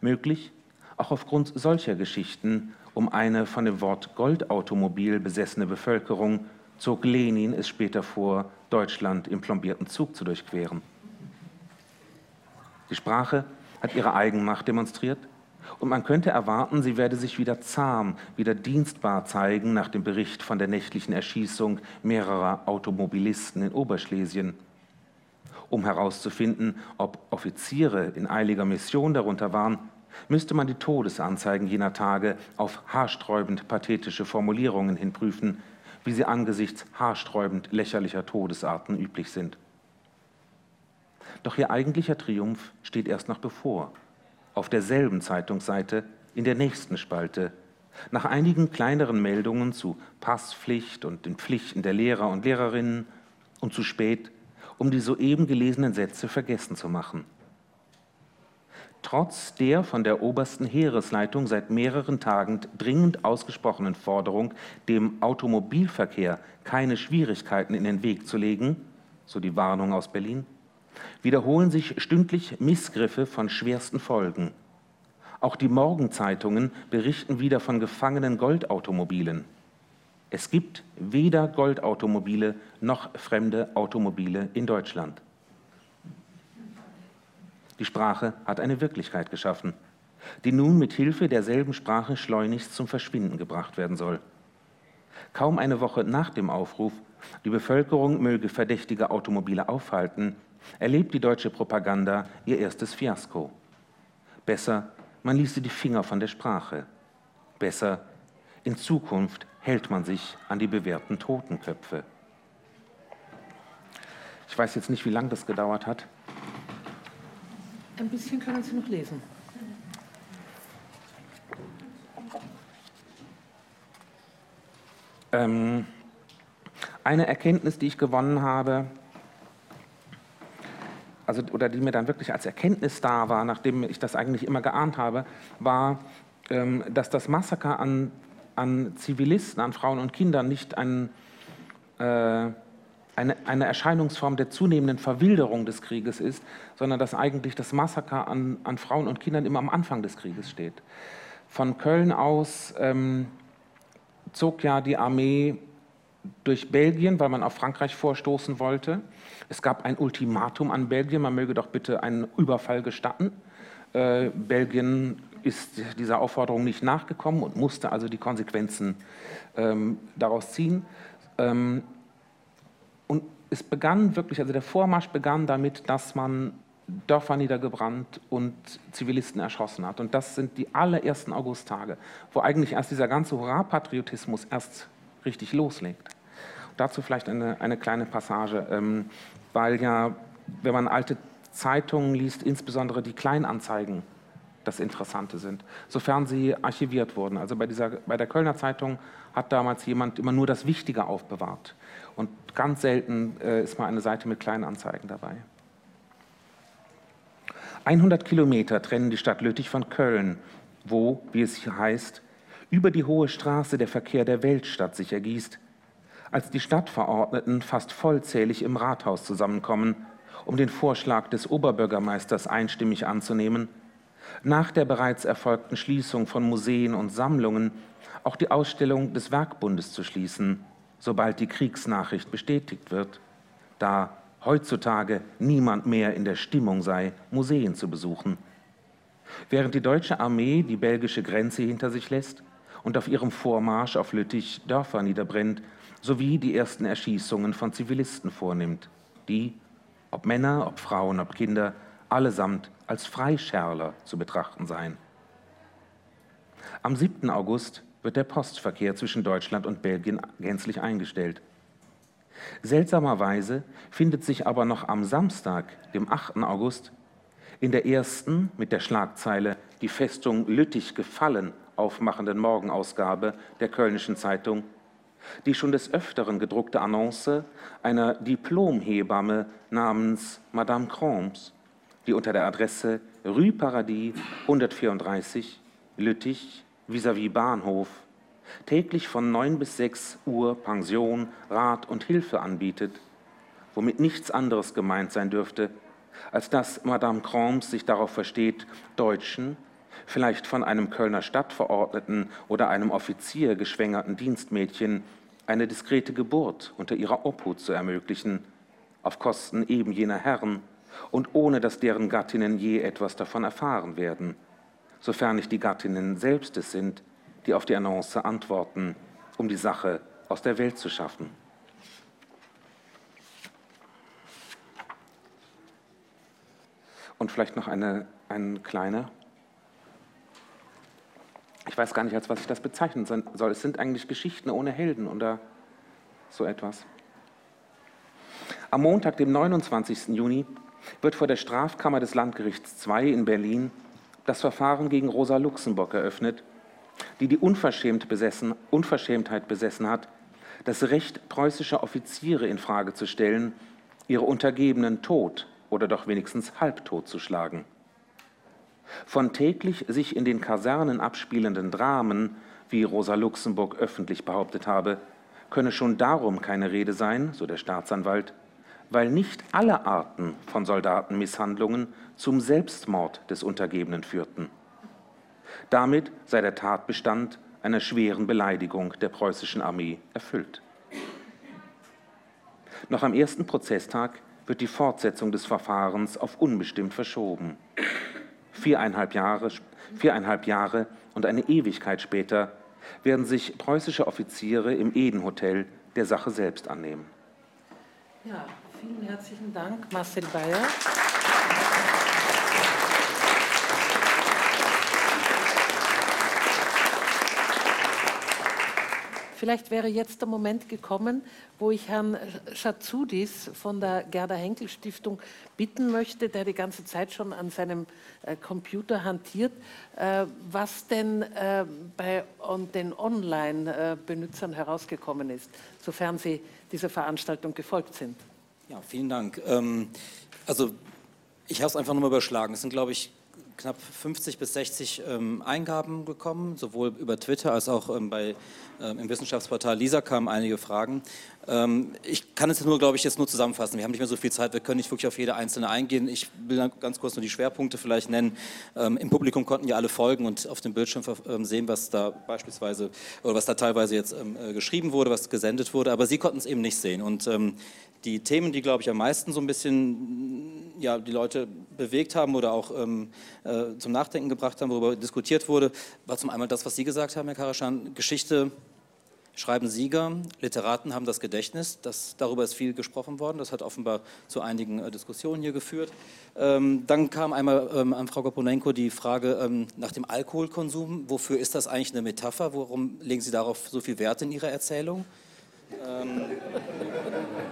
Speaker 6: Möglich, auch aufgrund solcher Geschichten, um eine von dem Wort Goldautomobil besessene Bevölkerung zog Lenin es später vor, Deutschland im plombierten Zug zu durchqueren. Die Sprache hat ihre Eigenmacht demonstriert und man könnte erwarten, sie werde sich wieder zahm, wieder dienstbar zeigen nach dem Bericht von der nächtlichen Erschießung mehrerer Automobilisten in Oberschlesien. Um herauszufinden, ob Offiziere in eiliger Mission darunter waren, müsste man die Todesanzeigen jener Tage auf haarsträubend pathetische Formulierungen hinprüfen, wie sie angesichts haarsträubend lächerlicher Todesarten üblich sind. Doch ihr eigentlicher Triumph steht erst noch bevor auf derselben Zeitungsseite in der nächsten Spalte. Nach einigen kleineren Meldungen zu Passpflicht und den Pflichten der Lehrer und Lehrerinnen und zu spät, um die soeben gelesenen Sätze vergessen zu machen. Trotz der von der obersten Heeresleitung seit mehreren Tagen dringend ausgesprochenen Forderung, dem Automobilverkehr keine Schwierigkeiten in den Weg zu legen, so die Warnung aus Berlin, wiederholen sich stündlich Missgriffe von schwersten Folgen. Auch die Morgenzeitungen berichten wieder von gefangenen Goldautomobilen. Es gibt weder Goldautomobile noch fremde Automobile in Deutschland. Die Sprache hat eine Wirklichkeit geschaffen, die nun mit Hilfe derselben Sprache schleunigst zum Verschwinden gebracht werden soll. Kaum eine Woche nach dem Aufruf, die Bevölkerung möge verdächtige Automobile aufhalten, erlebt die deutsche Propaganda ihr erstes Fiasko. Besser, man ließe die Finger von der Sprache. Besser, in Zukunft hält man sich an die bewährten Totenköpfe. Ich weiß jetzt nicht, wie lange das gedauert hat.
Speaker 3: Ein bisschen können Sie noch lesen.
Speaker 6: Ähm, eine Erkenntnis, die ich gewonnen habe, also, oder die mir dann wirklich als Erkenntnis da war, nachdem ich das eigentlich immer geahnt habe, war, ähm, dass das Massaker an an Zivilisten, an Frauen und Kindern nicht ein, äh, eine, eine, Erscheinungsform der zunehmenden Verwilderung des Krieges ist, sondern dass eigentlich das Massaker an, an Frauen und Kindern immer am Anfang des Krieges steht. Von Köln aus ähm, zog ja die Armee durch Belgien, weil man auf Frankreich vorstoßen wollte. Es gab ein Ultimatum an Belgien, man möge doch bitte einen Überfall gestatten. Äh, Belgien ist dieser Aufforderung nicht nachgekommen und musste also die Konsequenzen ähm, daraus ziehen. Ähm, und es begann wirklich, also der Vormarsch begann damit, dass man Dörfer niedergebrannt und Zivilisten erschossen hat. Und das sind die allerersten Augusttage, wo eigentlich erst dieser ganze Hurra-Patriotismus erst richtig loslegt. Dazu vielleicht eine, eine kleine Passage, ähm, weil ja, wenn man alte Zeitungen liest, insbesondere die Kleinanzeigen das Interessante sind, sofern sie archiviert wurden. Also bei, dieser, bei der Kölner Zeitung hat damals jemand immer nur das Wichtige aufbewahrt. Und ganz selten äh, ist mal eine Seite mit Kleinanzeigen dabei. 100 Kilometer trennen die Stadt Lüttich von Köln, wo, wie es hier heißt, über die hohe Straße der Verkehr der Weltstadt sich ergießt, als die Stadtverordneten fast vollzählig im Rathaus zusammenkommen, um den Vorschlag des Oberbürgermeisters einstimmig anzunehmen, nach der bereits erfolgten Schließung von Museen und Sammlungen auch die Ausstellung des Werkbundes zu schließen, sobald die Kriegsnachricht bestätigt wird, da heutzutage niemand mehr in der Stimmung sei, Museen zu besuchen. Während die deutsche Armee die belgische Grenze hinter sich lässt und auf ihrem Vormarsch auf Lüttich Dörfer niederbrennt, sowie die ersten Erschießungen von Zivilisten vornimmt, die, ob Männer, ob Frauen, ob Kinder, allesamt als Freischärler zu betrachten seien. Am 7. August wird der Postverkehr zwischen Deutschland und Belgien gänzlich eingestellt. Seltsamerweise findet sich aber noch am Samstag, dem 8. August, in der ersten mit der Schlagzeile Die Festung Lüttich gefallen aufmachenden Morgenausgabe der Kölnischen Zeitung die schon des Öfteren gedruckte Annonce einer Diplomhebamme namens Madame Crombs, die unter der Adresse Rue Paradis 134 Lüttich vis-à-vis -vis Bahnhof täglich von 9 bis 6 Uhr Pension, Rat und Hilfe anbietet, womit nichts anderes gemeint sein dürfte, als dass Madame Crombs sich darauf versteht, Deutschen vielleicht von einem Kölner Stadtverordneten oder einem Offizier geschwängerten Dienstmädchen eine diskrete Geburt unter ihrer Obhut zu ermöglichen, auf Kosten eben jener Herren und ohne dass deren Gattinnen je etwas davon erfahren werden, sofern nicht die Gattinnen selbst es sind, die auf die Annonce antworten, um die Sache aus der Welt zu schaffen. Und vielleicht noch eine, ein kleiner ich weiß gar nicht, als was ich das bezeichnen soll. Es sind eigentlich Geschichten ohne Helden oder so etwas. Am Montag, dem 29. Juni, wird vor der Strafkammer des Landgerichts II in Berlin das Verfahren gegen Rosa Luxemburg eröffnet, die die Unverschämt besessen, Unverschämtheit besessen hat, das Recht preußischer Offiziere in Frage zu stellen, ihre Untergebenen tot oder doch wenigstens halbtot zu schlagen. Von täglich sich in den Kasernen abspielenden Dramen, wie Rosa Luxemburg öffentlich behauptet habe, könne schon darum keine Rede sein, so der Staatsanwalt, weil nicht alle Arten von Soldatenmisshandlungen zum Selbstmord des Untergebenen führten. Damit sei der Tatbestand einer schweren Beleidigung der preußischen Armee erfüllt. Noch am ersten Prozesstag wird die Fortsetzung des Verfahrens auf unbestimmt verschoben. Viereinhalb Jahre, viereinhalb Jahre und eine Ewigkeit später werden sich preußische Offiziere im Eden-Hotel der Sache selbst annehmen.
Speaker 3: Ja, vielen herzlichen Dank, Marcel Bayer. Vielleicht wäre jetzt der Moment gekommen, wo ich Herrn Schatzudis von der Gerda Henkel Stiftung bitten möchte, der die ganze Zeit schon an seinem äh, Computer hantiert, äh, was denn äh, bei den Online-Benutzern herausgekommen ist, sofern sie dieser Veranstaltung gefolgt sind.
Speaker 2: Ja, vielen Dank. Ähm, also ich habe es einfach nur überschlagen. Es sind, glaube ich, knapp 50 bis 60 ähm, Eingaben gekommen, sowohl über Twitter als auch ähm, bei, ähm, im Wissenschaftsportal Lisa kamen einige Fragen. Ähm, ich kann es nur, glaube ich, jetzt nur zusammenfassen. Wir haben nicht mehr so viel Zeit, wir können nicht wirklich auf jede einzelne eingehen. Ich will ganz kurz nur die Schwerpunkte vielleicht nennen. Ähm, Im Publikum konnten ja alle folgen und auf dem Bildschirm ähm, sehen, was da beispielsweise oder was da teilweise jetzt äh, geschrieben wurde, was gesendet wurde, aber Sie konnten es eben nicht sehen. Und die Themen, die, glaube ich, am meisten so ein bisschen ja, die Leute bewegt haben oder auch ähm, äh, zum Nachdenken gebracht haben, worüber diskutiert wurde, war zum einen das, was Sie gesagt haben, Herr Karaschan, Geschichte schreiben Sieger, Literaten haben das Gedächtnis, das, darüber ist viel gesprochen worden, das hat offenbar zu einigen äh, Diskussionen hier geführt. Ähm, dann kam einmal ähm, an Frau Goponenko die Frage ähm, nach dem Alkoholkonsum, wofür ist das eigentlich eine Metapher, warum legen Sie darauf so viel Wert in Ihrer Erzählung? Ähm,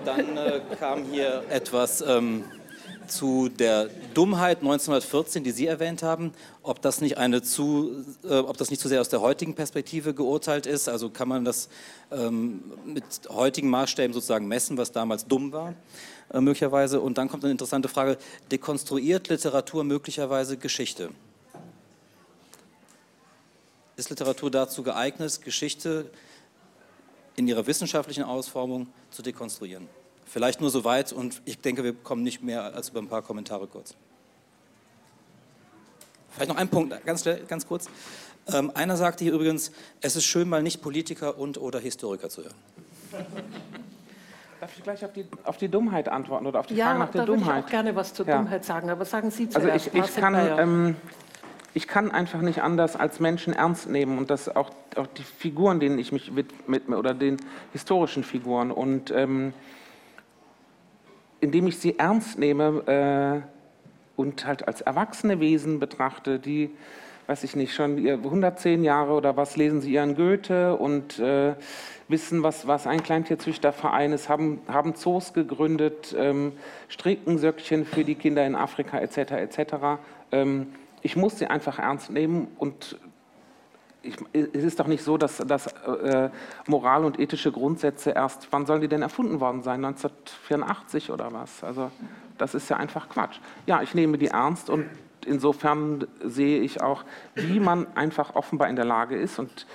Speaker 2: dann äh, kam hier etwas ähm, zu der Dummheit 1914, die Sie erwähnt haben, ob das nicht eine zu, äh, ob das nicht zu sehr aus der heutigen Perspektive geurteilt ist. Also kann man das ähm, mit heutigen Maßstäben sozusagen messen, was damals dumm war, äh, möglicherweise. Und dann kommt eine interessante Frage: Dekonstruiert Literatur möglicherweise Geschichte? Ist Literatur dazu geeignet, Geschichte in ihrer wissenschaftlichen Ausformung zu dekonstruieren? Vielleicht nur so weit und ich denke, wir kommen nicht mehr als über ein paar Kommentare kurz. Vielleicht noch ein Punkt, ganz, ganz kurz. Ähm, einer sagte hier übrigens, es ist schön, mal nicht Politiker und oder Historiker zu hören.
Speaker 6: Darf ich gleich auf die, auf die Dummheit antworten oder auf die
Speaker 3: ja,
Speaker 6: Frage nach der Dummheit? Ja,
Speaker 3: würde ich auch gerne was zur ja. Dummheit sagen, aber sagen Sie zuerst.
Speaker 6: Also ich, ich kann, ähm, ich kann einfach nicht anders als Menschen ernst nehmen und das auch, auch die Figuren, denen ich mich mit oder den historischen Figuren und ähm, indem ich sie ernst nehme äh, und halt als erwachsene Wesen betrachte, die, weiß ich nicht, schon 110 Jahre oder was lesen sie ihren Goethe und äh, wissen, was, was ein Kleintierzüchterverein ist, haben, haben Zoos gegründet, ähm, stricken für die Kinder in Afrika etc. etc. Ähm, ich muss sie einfach ernst nehmen und ich, es ist doch nicht so, dass, dass äh, Moral und ethische Grundsätze erst, wann sollen die denn erfunden worden sein? 1984 oder was? Also das ist ja einfach Quatsch. Ja, ich nehme die ernst und insofern sehe ich auch, wie man einfach offenbar in der Lage ist und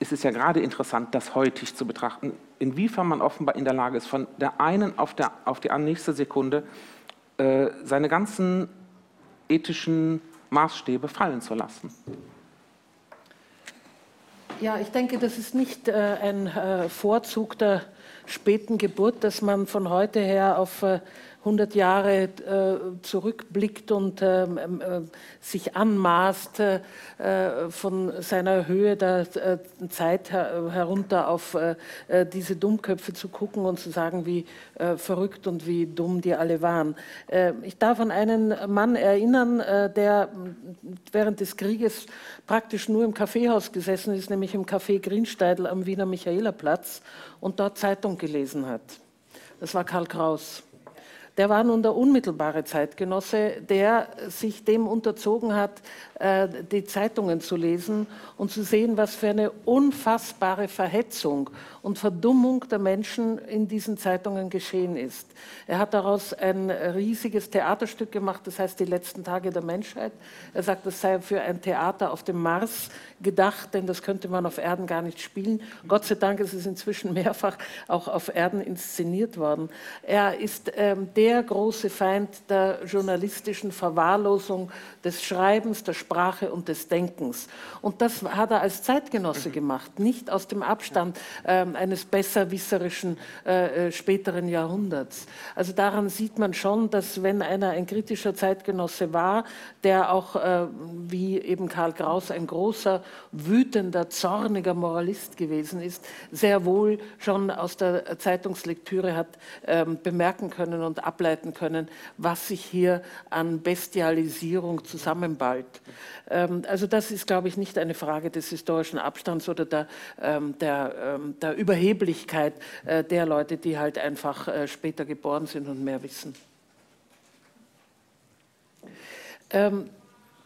Speaker 6: es ist ja gerade interessant, das heutig zu betrachten, inwiefern man offenbar in der Lage ist, von der einen auf, der, auf die nächste Sekunde äh, seine ganzen ethischen Maßstäbe fallen zu lassen.
Speaker 3: Ja, ich denke, das ist nicht äh, ein äh, Vorzug der späten Geburt, dass man von heute her auf äh, 100 Jahre äh, zurückblickt und ähm, ähm, äh, sich anmaßt, äh, von seiner Höhe der Zeit her herunter auf diese Dummköpfe zu gucken und zu sagen, wie verrückt und wie dumm die alle waren. ich darf an einen Mann erinnern, der während des Krieges praktisch nur im Kaffeehaus gesessen ist, nämlich im Café Grünsteidl am Wiener Michaelerplatz und dort Zeitung gelesen hat. Das war Karl Kraus. Der war nun der unmittelbare Zeitgenosse, der sich dem unterzogen hat, äh, die Zeitungen zu lesen und zu sehen, was für eine unfassbare Verhetzung und Verdummung der Menschen in diesen Zeitungen geschehen ist. Er hat daraus ein riesiges Theaterstück gemacht, das heißt Die letzten Tage der Menschheit. Er sagt, das sei für ein Theater auf dem Mars gedacht, denn das könnte man auf Erden gar nicht spielen. Gott sei Dank ist es inzwischen mehrfach auch auf Erden inszeniert worden. Er ist ähm, der große Feind der journalistischen Verwahrlosung des Schreibens, der Sprache und des Denkens. Und das hat er als Zeitgenosse gemacht, nicht aus dem Abstand äh, eines besserwisserischen äh, äh, späteren Jahrhunderts. Also daran sieht man schon, dass wenn einer ein kritischer Zeitgenosse war, der auch äh, wie eben Karl Kraus ein großer, wütender, zorniger Moralist gewesen ist, sehr wohl schon aus der Zeitungslektüre hat ähm, bemerken können und ableiten können, was sich hier an Bestialisierung zusammenballt. Ähm, also das ist, glaube ich, nicht eine Frage des historischen Abstands oder der, ähm, der, ähm, der Überheblichkeit äh, der Leute, die halt einfach äh, später geboren sind und mehr wissen.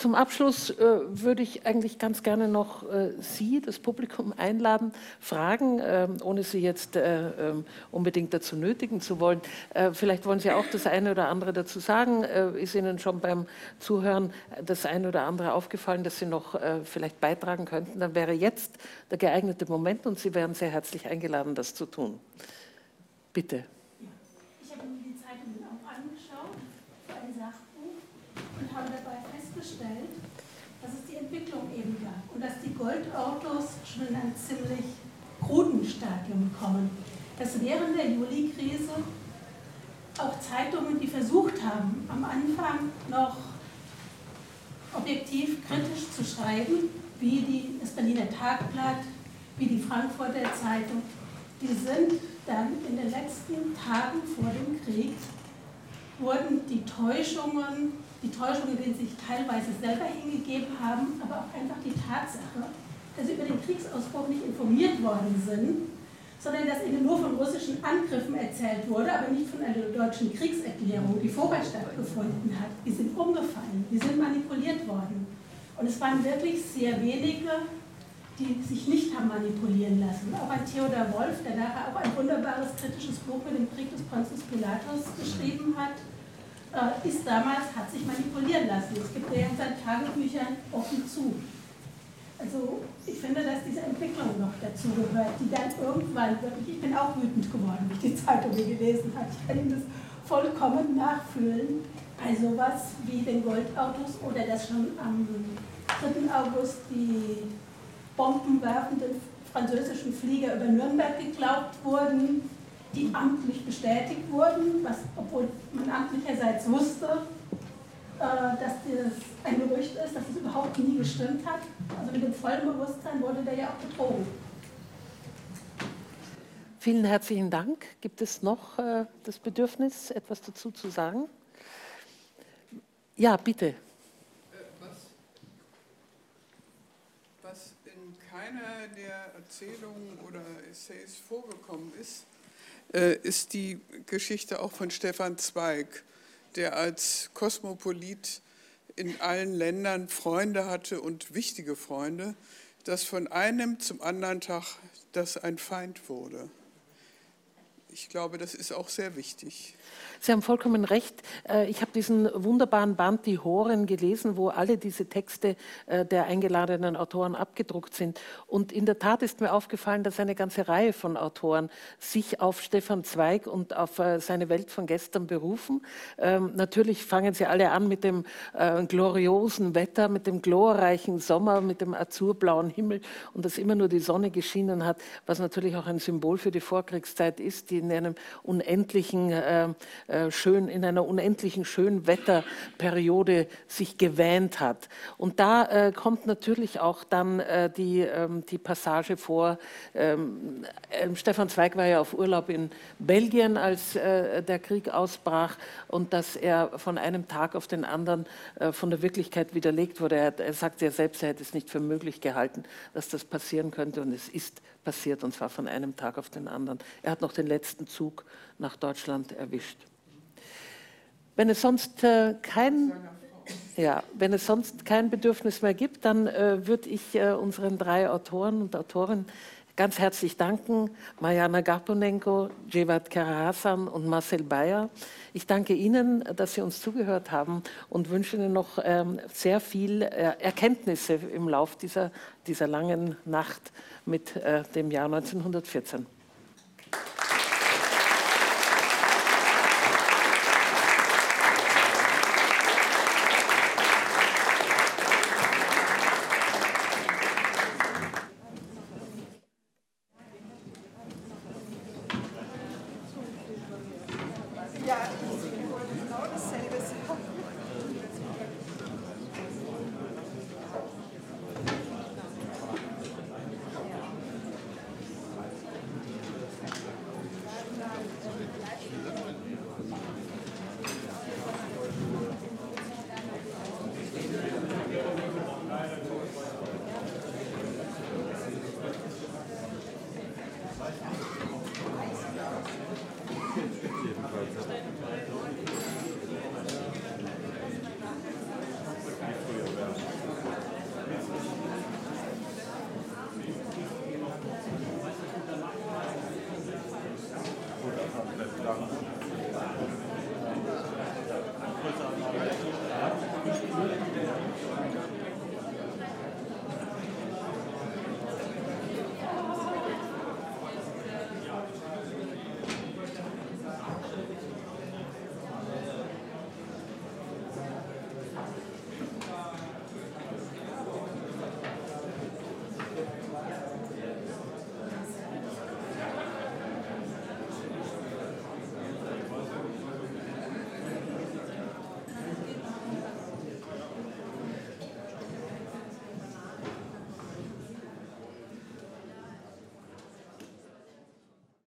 Speaker 3: Zum Abschluss äh, würde ich eigentlich ganz gerne noch äh, Sie, das Publikum, einladen, fragen, äh, ohne Sie jetzt äh, ähm, unbedingt dazu nötigen zu wollen. Äh, vielleicht wollen Sie auch das eine oder andere dazu sagen. Äh, ist Ihnen schon beim Zuhören das eine oder andere aufgefallen, dass Sie noch vielleicht beitragen könnten? Dann wäre jetzt der geeignete Moment und Sie wären sehr herzlich eingeladen, das zu tun. Bitte.
Speaker 7: Ich habe mir die Zeitungen auch angeschaut ein Sachbuch und habe dabei festgestellt, dass es die Entwicklung eben gab und dass die Goldautos schon in ein ziemlich kruden Stadium kommen. Dass während der Juli-Krise auch Zeitungen, die versucht haben, am Anfang noch objektiv kritisch zu schreiben, wie die, das Berliner Tagblatt, wie die Frankfurter Zeitung, die sind dann in den letzten Tagen vor dem Krieg, wurden die Täuschungen die Täuschungen, denen sie sich teilweise selber hingegeben haben, aber auch einfach die Tatsache, dass sie über den Kriegsausbruch nicht informiert worden sind, sondern dass ihnen nur von russischen Angriffen erzählt wurde, aber nicht von einer deutschen Kriegserklärung, die vorher stattgefunden hat. Die sind umgefallen, die sind manipuliert worden. Und es waren wirklich sehr wenige, die sich nicht haben manipulieren lassen. Auch ein Theodor Wolf, der nachher auch ein wunderbares kritisches Buch mit dem Krieg des Pontius Pilatus geschrieben hat, äh, ist damals, hat sich manipulieren lassen. Es gibt ja in seinen Tagebüchern offen zu. Also ich finde, dass diese Entwicklung noch dazu gehört, die dann irgendwann wirklich, ich bin auch wütend geworden, wie ich die Zeitung gelesen habe. Ich kann Ihnen das vollkommen nachfühlen bei sowas wie den Goldautos oder dass schon am 3. August die bombenwerfenden französischen Flieger über Nürnberg geglaubt wurden die amtlich bestätigt wurden, was, obwohl man amtlicherseits wusste, äh, dass das ein Gerücht ist, dass es überhaupt nie gestimmt hat. Also mit dem vollen Bewusstsein wurde der ja auch betrogen.
Speaker 3: Vielen herzlichen Dank. Gibt es noch äh, das Bedürfnis, etwas dazu zu sagen? Ja, bitte. Äh,
Speaker 8: was, was in keiner der Erzählungen oder Essays vorgekommen ist, ist die Geschichte auch von Stefan Zweig, der als Kosmopolit in allen Ländern Freunde hatte und wichtige Freunde, dass von einem zum anderen Tag das ein Feind wurde. Ich glaube, das ist auch sehr wichtig.
Speaker 3: Sie haben vollkommen recht. Äh, ich habe diesen wunderbaren Band Die Horen gelesen, wo alle diese Texte äh, der eingeladenen Autoren abgedruckt sind. Und in der Tat ist mir aufgefallen, dass eine ganze Reihe von Autoren sich auf Stefan Zweig und auf äh, seine Welt von gestern berufen. Ähm, natürlich fangen sie alle an mit dem gloriosen Wetter, mit dem glorreichen Sommer, mit dem azurblauen Himmel und dass immer nur die Sonne geschienen hat, was natürlich auch ein Symbol für die Vorkriegszeit ist, die in einem unendlichen äh, schön, in einer unendlichen schönen Wetterperiode sich gewähnt hat. Und da äh, kommt natürlich auch dann äh, die, ähm, die Passage vor. Ähm, ähm, Stefan Zweig war ja auf Urlaub in Belgien, als äh, der Krieg ausbrach und dass er von einem Tag auf den anderen äh, von der Wirklichkeit widerlegt wurde. Er, er sagte ja selbst, er hätte es nicht für möglich gehalten, dass das passieren könnte und es ist passiert und zwar von einem Tag auf den anderen. Er hat noch den letzten Zug nach Deutschland erwischt. Wenn es sonst äh, kein ja, wenn es sonst kein Bedürfnis mehr gibt, dann äh, würde ich äh, unseren drei Autoren und Autorinnen ganz herzlich danken. Mariana Garponenko, Jevat Karahasan und Marcel Bayer. Ich danke Ihnen, dass Sie uns zugehört haben und wünsche Ihnen noch ähm, sehr viel äh, Erkenntnisse im Lauf dieser, dieser langen Nacht mit äh, dem Jahr 1914.